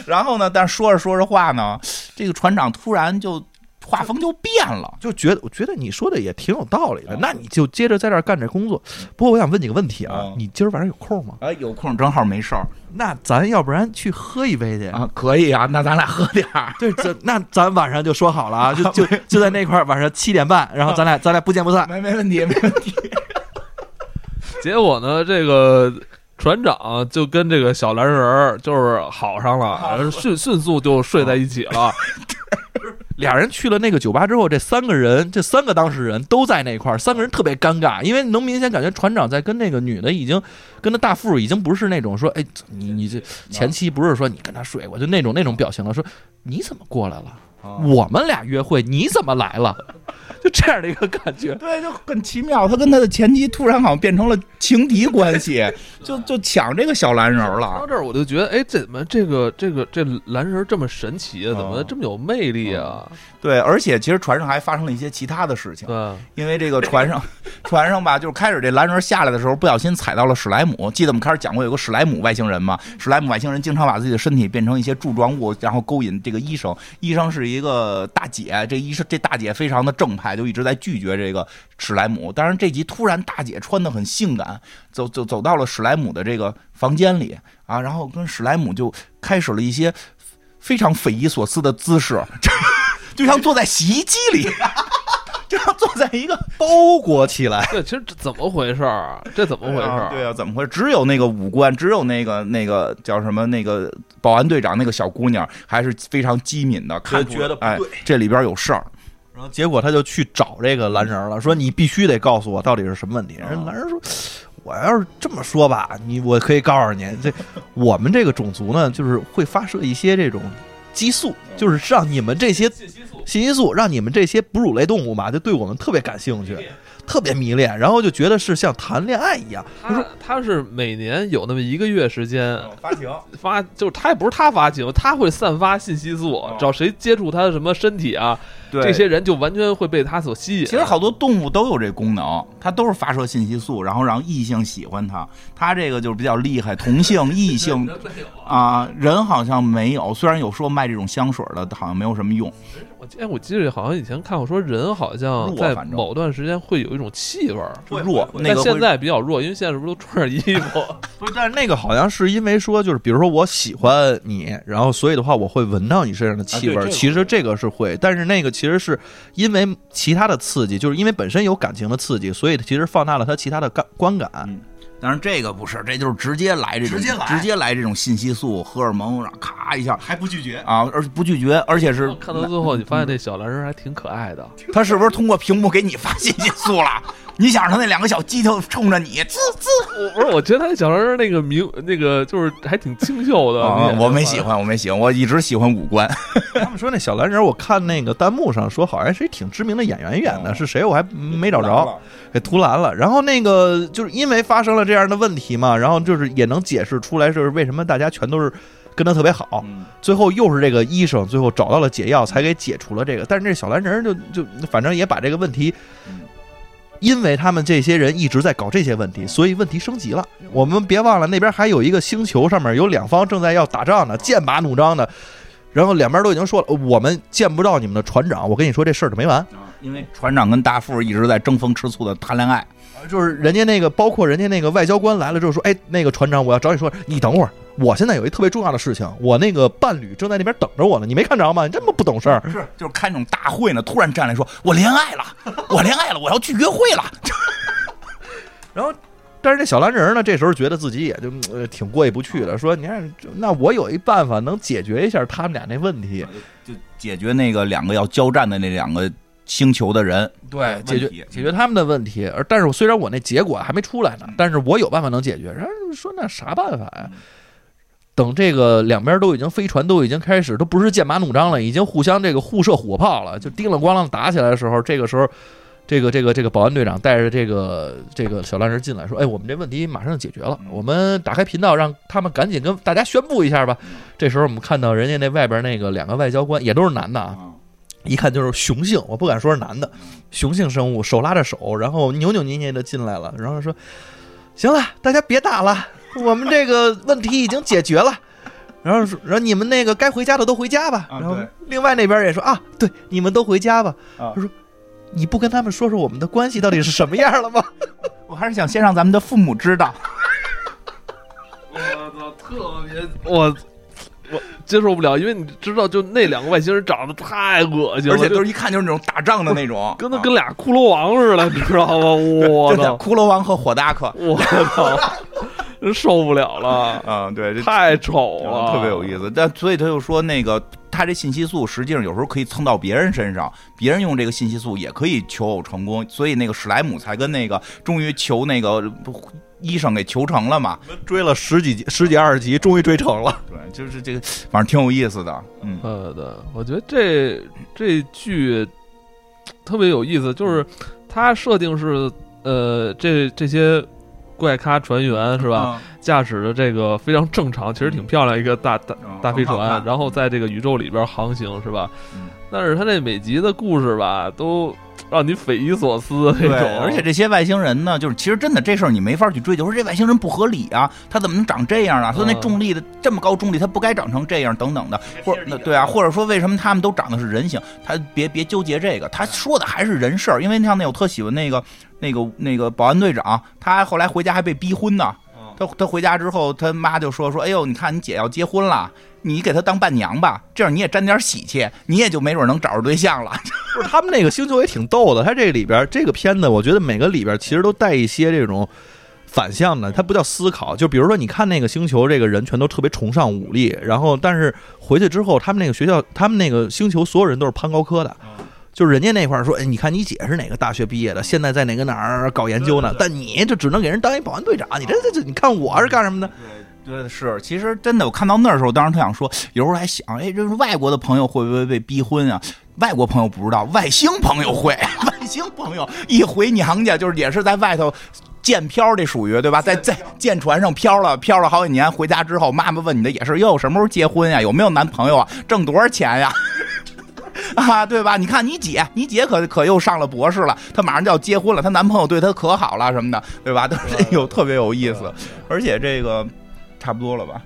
然后呢，但是说着说着话呢，这个船长突然就画风就变了。就觉得，我觉得你说的也挺有道理的。那你就接着在这儿干这工作。不过我想问几个问题啊嗯，你今儿晚上有空吗？哎，有空正好没事儿那咱要不然去喝一杯去？啊，可以啊，那咱俩喝点儿。对，这那咱晚上就说好了啊，就就 就在那块儿，晚上七点半，然后咱俩咱俩不见不散。没没问题，没问题。结果呢，这个船长就跟这个小蓝人儿就是好上了，迅迅速就睡在一起了。俩人去了那个酒吧之后，这三个人，这三个当事人都在那块儿，三个人特别尴尬，因为能明显感觉船长在跟那个女的已经跟那大副已经不是那种说，哎，你你这前期不是说你跟他睡过，就那种那种表情了，说你怎么过来了？我们俩约会，你怎么来了？就这样的一个感觉。对，就很奇妙。他跟他的前妻突然好像变成了情敌关系，就就抢这个小蓝人了到了。这儿我就觉得，哎，怎么这个这个这蓝人这么神奇啊？怎么哦这么有魅力啊？对，而且其实船上还发生了一些其他的事情。对，因为这个船上，船上吧，就是开始这蓝人下来的时候，不小心踩到了史莱姆。记得我们开始讲过有个史莱姆外星人嘛？史莱姆外星人经常把自己的身体变成一些柱状物，然后勾引这个医生。医生是一个大姐，这医生这大姐非常的正派，就一直在拒绝这个史莱姆。但是这集突然大姐穿的很性感，走走走到了史莱姆的这个房间里啊，然后跟史莱姆就开始了一些非常匪夷所思的姿势，就像坐在洗衣机里，就要坐在一个 包裹起来，对，其实这怎么回事儿啊？这怎么回事儿？对啊，怎么回事？只有那个五官，只有那个那个叫什么那个保安队长那个小姑娘还是非常机敏的，看觉得不哎对，这里边有事儿。然后结果他就去找这个蓝人了，说你必须得告诉我到底是什么问题。人蓝人说，我要是这么说吧，你我可以告诉你，这我们这个种族呢，就是会发射一些这种激素，就是让你们这些信息素。信息素，让你们这些哺乳类动物嘛，就对我们特别感兴趣，特别迷恋，然后就觉得是像谈恋爱一样。他他是每年有那么一个月时间发情，发，就是他也不是他发情，他会散发信息素，只要谁接触他的什么身体啊，对这些人就完全会被他所吸引。其实好多动物都有这功能，它都是发射信息素，然后让异性喜欢它。它这个就是比较厉害，同性、异性啊，啊，人好像没有。虽然有说卖这种香水的，好像没有什么用。我哎，我记得好像以前看过说人好像在某段时间会有一种气味儿，弱，那现在比较弱，因为现在是不是都穿着衣服？不是，但是那个好像是因为说，就是比如说我喜欢你，然后所以的话我会闻到你身上的气味儿。其实这个是会，但是那个其实是因为其他的刺激，就是因为本身有感情的刺激，所以其实放大了他其他的感观感。嗯但是这个不是，这就是直接来这种直接来直接来这种信息素、荷尔蒙，然后咔一下还不拒绝，啊，而且不拒绝，而且是看到最后，你发现这小男人还挺可爱的。他是不是通过屏幕给你发信息素了？你想让他那两个小鸡头冲着你，滋滋我不是，我觉得他那小蓝人那个明那个就是还挺清秀的。啊！我没喜欢，我没喜欢，我一直喜欢五官。他们说那小蓝人，我看那个弹幕上说好像是一挺知名的演员演的，是谁我还没找着，给涂蓝了。然后那个就是因为发生了这样的问题嘛，然后就是也能解释出来，就是为什么大家全都是跟他特别好。嗯最后又是这个医生，最后找到了解药，才给解除了这个。但是这小蓝人就就反正也把这个问题嗯，因为他们这些人一直在搞这些问题，所以问题升级了。我们别忘了那边还有一个星球，上面有两方正在要打仗呢，剑拔弩张的。然后两边都已经说了，我们见不到你们的船长。我跟你说，这事儿就没完。因为船长跟大副一直在争风吃醋的谈恋爱。就是人家那个，包括人家那个外交官来了之后说，哎，那个船长，我要找你说，你等会儿，我现在有一特别重要的事情，我那个伴侣正在那边等着我呢，你没看着吗？你这么不懂事儿。是，就是开那种大会呢，突然站来说：“我恋爱了，我恋爱了，我要去约会了。然后，但是这小蓝人呢，这时候觉得自己也就呃挺过意不去的，说你看，那我有一办法能解决一下他们俩那问题，”就解决那个两个要交战的那两个星球的人。对，解决解决他们的问题。而但是虽然我那结果还没出来呢嗯，但是我有办法能解决。然后说那啥办法呀嗯？等这个两边都已经飞船都已经开始，都不是剑拔弩张了，已经互相这个互射火炮了，就叮了咣啷打起来的时候，这个时候。这个这个这个保安队长带着这个这个小烂人进来，说：“哎，我们这问题马上就解决了，嗯我们打开频道，让他们赶紧跟大家宣布一下吧。”这时候我们看到人家那外边那个两个外交官也都是男的啊，啊，一看就是雄性，我不敢说是男的，雄性生物，手拉着手，然后扭扭捏捏的进来了，然后说：“行了，大家别打了，我们这个问题已经解决了。”然后说，然后你们那个该回家的都回家吧。然后啊对另外那边也说啊，对，你们都回家吧。啊他说：“你不跟他们说说我们的关系到底是什么样了吗 我还是想先让咱们的父母知道。我操，特别我我接受不了，因为你知道，就那两个外星人长得太恶心了，而且都是一看就是那种打仗的那种，跟他啊跟俩骷髅王似的，你知道吗？我真的操，骷髅王和火达克。我操，真受不了了，嗯，对，这太丑了，特别有意思。但所以他就说，那个他这信息素实际上有时候可以蹭到别人身上，别人用这个信息素也可以求偶成功。所以那个史莱姆才跟那个终于求那个医生给求成了嘛。？”追了十几集、十几二十集，终于追成了。对，就是这个，反正挺有意思的。嗯，呃的，我觉得这这剧特别有意思，就是它设定是呃，这这些怪咖船员是吧，吧？驾驶的这个非常正常，其实挺漂亮一个大大嗯大飞船，然后在这个宇宙里边航行是吧？嗯但是它这每集的故事吧，都让你匪夷所思那对，种。而且这些外星人呢，就是其实真的这事儿你没法去追究，说这外星人不合理啊，他怎么能长这样啊？说那嗯重力的这么高重力，他不该长成这样等等的，或者那对啊，或者说为什么他们都长得是人形？他别别纠结这个，他说的还是人事儿，因为像那我特喜欢那个那个那个保安队长，他后来回家还被逼婚呢。他他回家之后，他妈就说说，哎呦，你看你姐要结婚了，你给他当伴娘吧，这样你也沾点喜气，你也就没准能找着对象了。不是他们那个星球也挺逗的，他这里边这个片子，我觉得每个里边其实都带一些这种反向的，它不叫思考。就比如说，你看那个星球，这个人全都特别崇尚武力，然后但是回去之后，他们那个学校，他们那个星球所有人都是攀高科的。就是人家那块儿说，哎，你看你姐是哪个大学毕业的，现在在哪个哪儿搞研究呢？但你就只能给人当一保安队长，你这这这，你看我是干什么的？对，是，其实真的，我看到那儿的时候，当时特想说，有时候还想，哎，这是外国的朋友会不会被逼婚啊？外国朋友不知道，外星朋友会，外星朋友一回娘家，就是也是在外头见漂，这属于对吧？在在舰船上漂了，漂了好几年，回家之后，妈妈问你的也是，哟，什么时候结婚呀？有没有男朋友啊？挣多少钱呀？啊，对吧？你看你姐，你姐可可又上了博士了，她马上就要结婚了，她男朋友对她可好了什么的，对吧？都是有特别有意思，而且这个差不多了吧？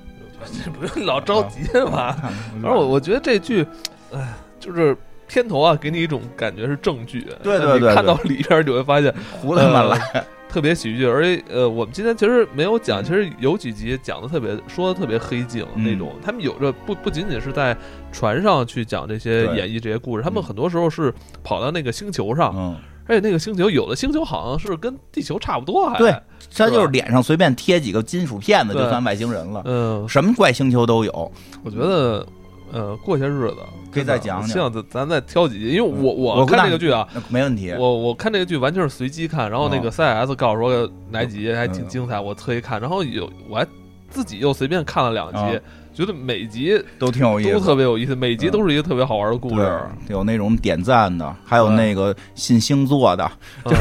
这不用老着急嘛。看反正我我觉得这剧，哎，就是片头啊，给你一种感觉是正剧。对对对你看到里边儿你会发现胡他妈呃来，特别喜剧，而且呃，我们今天其实没有讲，其实有几集讲的特别说的特别黑镜嗯。那种，他们有着不不仅仅是在船上去讲这些演绎这些故事，他们嗯。很多时候是跑到那个星球上，嗯，而且那个星球有的星球好像是跟地球差不多还，对他就是脸上随便贴几个金属片子就算外星人了，嗯，什么怪星球都有。我觉得。呃，过些日子可以再讲讲希望咱咱再挑几集，因为我我我看这个剧啊，没问题。我我看这个剧完全是随机看，然后那个哦 CS 告诉说哪几集还挺嗯精彩，我特意看，然后有我还自己又随便看了两集哦，觉得每集都挺有意思都，特别有意思，每集嗯都是一个特别好玩的故对事。，有那种点赞的，还有那个信星座的，嗯，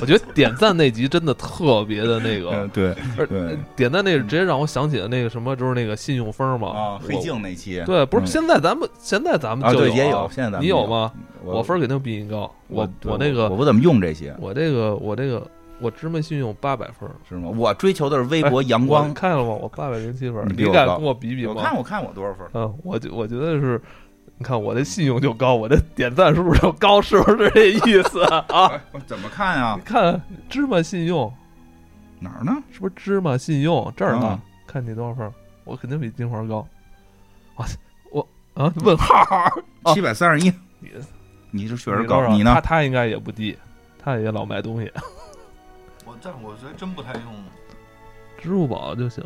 我觉得点赞那集真的特别的那个。嗯，，对而对。点赞那个直接让我想起了那个什么，就是那个信用分嘛。啊，黑镜那期，对，不是嗯现在咱们现在咱们啊，就对，也有有，现在咱们你有吗？我我分肯定比你高，我对我那个我不怎么用这些，我这个我这个我芝麻信用八百分儿。是吗？我追求的是微博哎阳光我。看了吗？我八百零七分儿，你比我高敢跟我比比吗？我看我看我多少分？嗯，我觉我觉得是，你看我的信用就高，我的点赞数就高，是不是这意思啊？哎我怎么看呀你？看芝麻信用哪儿呢？是不是芝麻信用这儿呢啊？看你多少分儿？我肯定比金花高。哇塞，我啊问号 七百三十一，你你是确实高，你呢？他他应该也不低，他也老卖东西，我但我觉得真不太用。支付宝就行。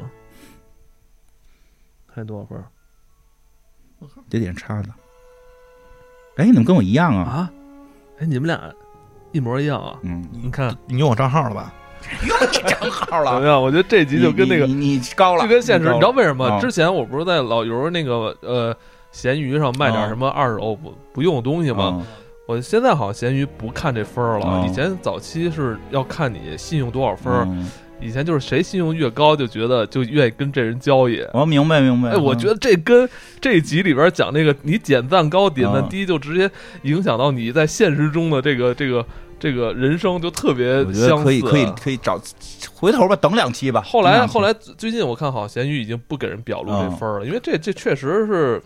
看多少分儿得点叉子。哎，你怎么跟我一样啊？啊？哎，你们俩一模一样啊！嗯，你看你用我账号了吧？用你账号了怎么样？我觉得这集就跟那个你你你高了，就跟现实，你知道为什么？啊之前我不是在老油那个呃闲鱼上卖点啊什么二手不不用的东西吗？嗯我现在好像闲鱼不看这分儿了，啊以前早期是要看你信用多少分儿，嗯以前就是谁信用越高就觉得就愿意跟这人交易。我明白明白。哎，我觉得这跟这集里边讲那个你点赞高点赞低，就直接影响到你在现实中的这个这个这个人生，就特别我觉得相似。可以可以可以找回头吧，等两期吧。后来后来最近我看好咸鱼已经不给人表露这嗯分儿了，因为这这确实是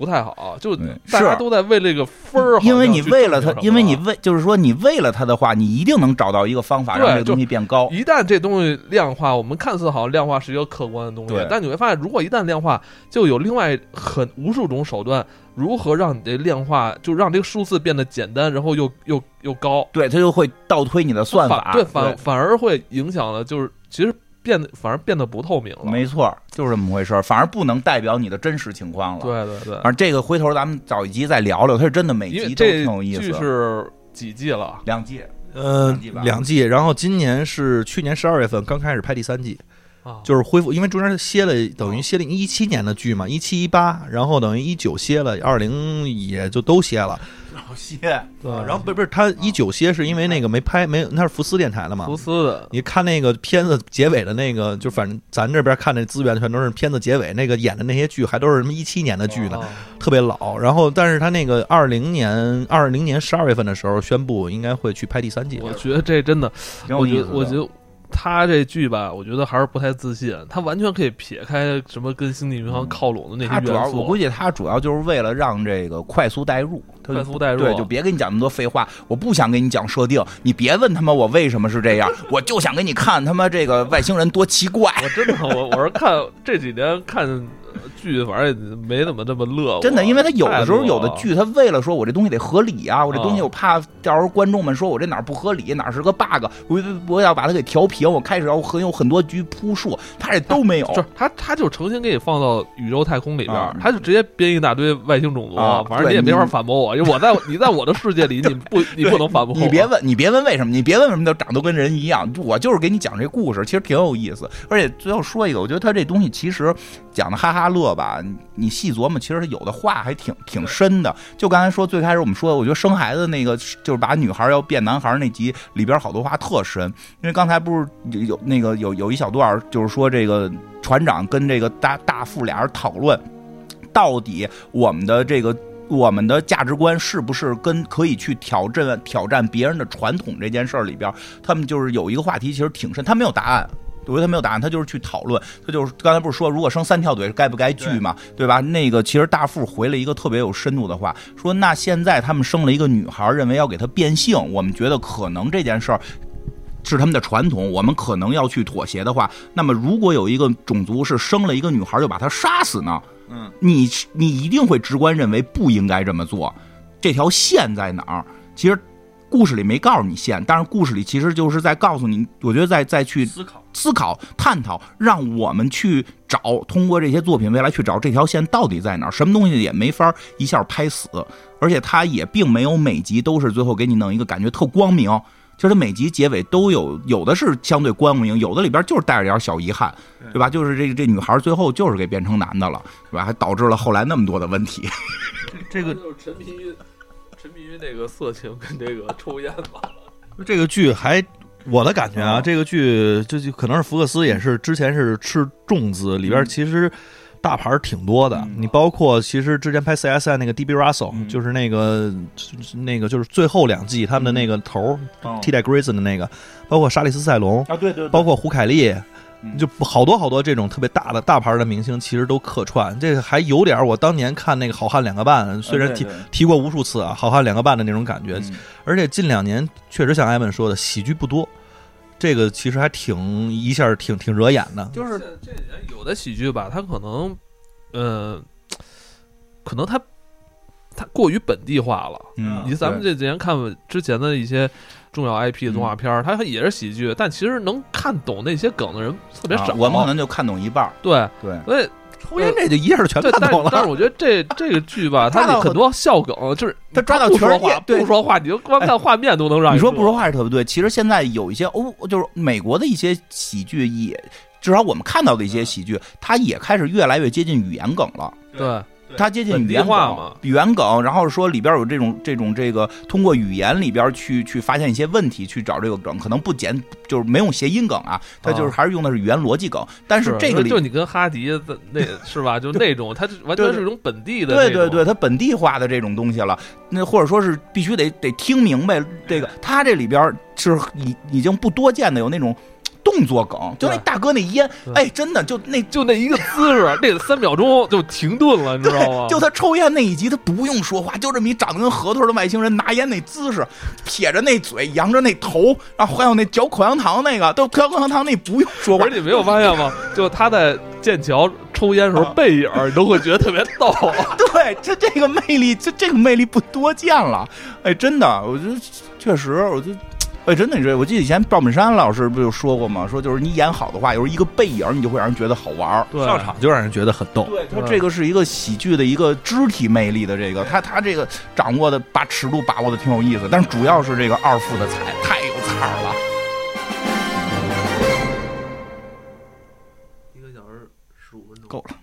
不太好，就大家都在为这个分儿好因为你为了他证明什，么因为你为就是说你为了他的话，你一定能找到一个方法让这个东西变高。一旦这东西量化，我们看似好像量化是一个客观的东西，但你会发现，如果一旦量化，就有另外很无数种手段，如何让你的量化，就让这个数字变得简单，然后又又又高，对，它就会倒推你的算法。对反反而会影响了，就是其实变得反而变得不透明了。没错，就是这么回事儿。反而不能代表你的真实情况了。，对对对反，正这个回头咱们找一集再聊聊，它是真的每集都这挺有意思剧。是几季了？两季，呃两季然后今年是去年十二月份刚开始拍第三季，啊，就是恢复，因为中间歇了，等于歇了一七年的剧嘛，一七一八，然后等于一九歇了，二零也就都歇了。老谢，对，然后不是不是他一九歇是因为那个没拍没那是福斯电台的嘛福，斯的，你看那个片子结尾的那个，就反正咱这边看那资源全都是片子结尾那个演的那些剧，还都是什么一七年的剧呢，哦特别老。然后，但是他那个二零年二零年十二月份的时候宣布应该会去拍第三季。我觉得这真的，我觉得。我觉得他这剧吧，我觉得还是不太自信，他完全可以撇开什么跟星际迷航靠拢的那他主要，些元素，我估计他主要就是为了让这个快速代入，快速代入，对，就别跟你讲那么多废话。我不想跟你讲设定，你别问他妈我为什么是这样，我就想给你看他妈这个外星人多奇怪。我真的，我我是看这几年看呃剧，反正也没怎么这么乐过。真的，因为他有的时候有的剧，他为了说我这东西得合理啊，我这东西啊我怕到时候观众们说我这哪儿不合理，哪儿是个 bug，我我要把它给调平，我开始要很有很多局铺述，他这都没有。就是他，他就诚心给你放到宇宙太空里边啊，他就直接编一大堆外星种族啊，反正你也没法反驳我，因为我在你在我的世界里，你不 你不能反驳我。你别问，你别问为什么，你别问为什么都长得跟人一样，我就是给你讲这故事，其实挺有意思。而且最后说一个，我觉得他这东西其实讲的哈哈乐吧，你细琢磨，其实有的话还挺挺深的。就刚才说最开始我们说，我觉得生孩子那个就是把女孩要变男孩那集里边好多话特深，因为刚才不是有有那个有有一小段就是说这个船长跟这个大大副俩人讨论，到底我们的这个。我们的价值观是不是跟可以去挑战挑战别人的传统这件事儿里边，他们就是有一个话题，其实挺深，他没有答案。我觉得他没有答案，他就是去讨论，他就是刚才不是说，如果生三条腿该不该锯嘛，对吧？那个其实大富回了一个特别有深度的话，说那现在他们生了一个女孩，认为要给她变性，我们觉得可能这件事儿是他们的传统，我们可能要去妥协的话，那么如果有一个种族是生了一个女孩就把她杀死呢？嗯，你你一定会直观认为不应该这么做，这条线在哪儿？其实故事里没告诉你线，但是故事里其实就是在告诉你，我觉得在再去思考。思考、探讨，让我们去找，通过这些作品未来去找这条线到底在哪儿。什么东西也没法一下拍死，而且它也并没有每集都是最后给你弄一个感觉特光明。就是每集结尾都有，有的是相对光明，有的里边就是带着点小遗憾，对吧？就是这这女孩最后就是给变成男的了，对吧？还导致了后来那么多的问题。这个就是沉迷于沉迷于那个色情跟这个抽烟吧。这个剧还。我的感觉啊，啊这个剧就就可能是福克斯也是之前是吃重资，里边其实大牌儿挺多的。嗯。你包括其实之前拍 CSI 那个 DB Russell，、嗯。就是那个那个就是最后两季他们的那个头儿、替代 Grayson 的那个，包括沙利斯塞隆，啊，对对包括胡凯利，嗯就好多好多这种特别大的大牌的明星，其实都客串。这个还有点我当年看那个《好汉两个半》，虽然提、提过无数次啊，《好汉两个半》的那种感觉。嗯而且近两年确实像艾文说的，喜剧不多，这个其实还挺一下挺挺惹眼的。就是这这里面有的喜剧吧，它可能，呃，可能它它过于本地化了。嗯，你咱们这几年看之前的一些重要 IP 的动画片儿，它也是喜剧，但其实能看懂那些梗的人特别少。啊我们可能就看懂一半儿，对，对。所以抽烟这就一下就全看懂了。但是我觉得这这个剧吧，它很多笑梗，就是他抓到不说话不说话，你就光看画面都能让你说不说话是特别对。其实现在有一些欧，就是美国的一些喜剧也，至少我们看到的一些喜剧，它也开始越来越接近语言梗了。对它接近语言本地化梗嘛，语言梗，然后说里边有这种这种这个通过语言里边去去发现一些问题，去找这个梗，可能不简就是没用谐音梗啊，它就是啊还是用的是语言逻辑梗。但是这个里就你跟哈迪的那是吧？就那种，它完全是一种本地的对对对，它本地化的这种东西了，那或者说是必须得得听明白这个，它这里边是已已经不多见的有那种动作梗，就那大哥那烟，对哎，真的就那。就那一个姿势，那三秒钟就停顿了，你知道吗？就他抽烟那一集，他不用说话，就这么一长得跟核桃的外星人拿烟那姿势，撇着那嘴，扬着那头，然后还有那嚼口香糖那个，都嚼口香糖那不用说话而，且你没有发现吗？就他在剑桥抽烟时候啊背影，你都会觉得特别逗。对，这这个魅力，这这个魅力不多见了。哎，真的，我觉得确实，我就。哎，真的，你这我记得以前赵本山老师不就说过吗？说就是你演好的话，有时候一个背影，你就会让人觉得好玩儿。对，上场就让人觉得很逗。对，他这个是一个喜剧的一个肢体魅力的这个，他他这个掌握的把尺度把握的挺有意思，但是主要是这个二副的彩太有彩了。一个小时十五分钟够了。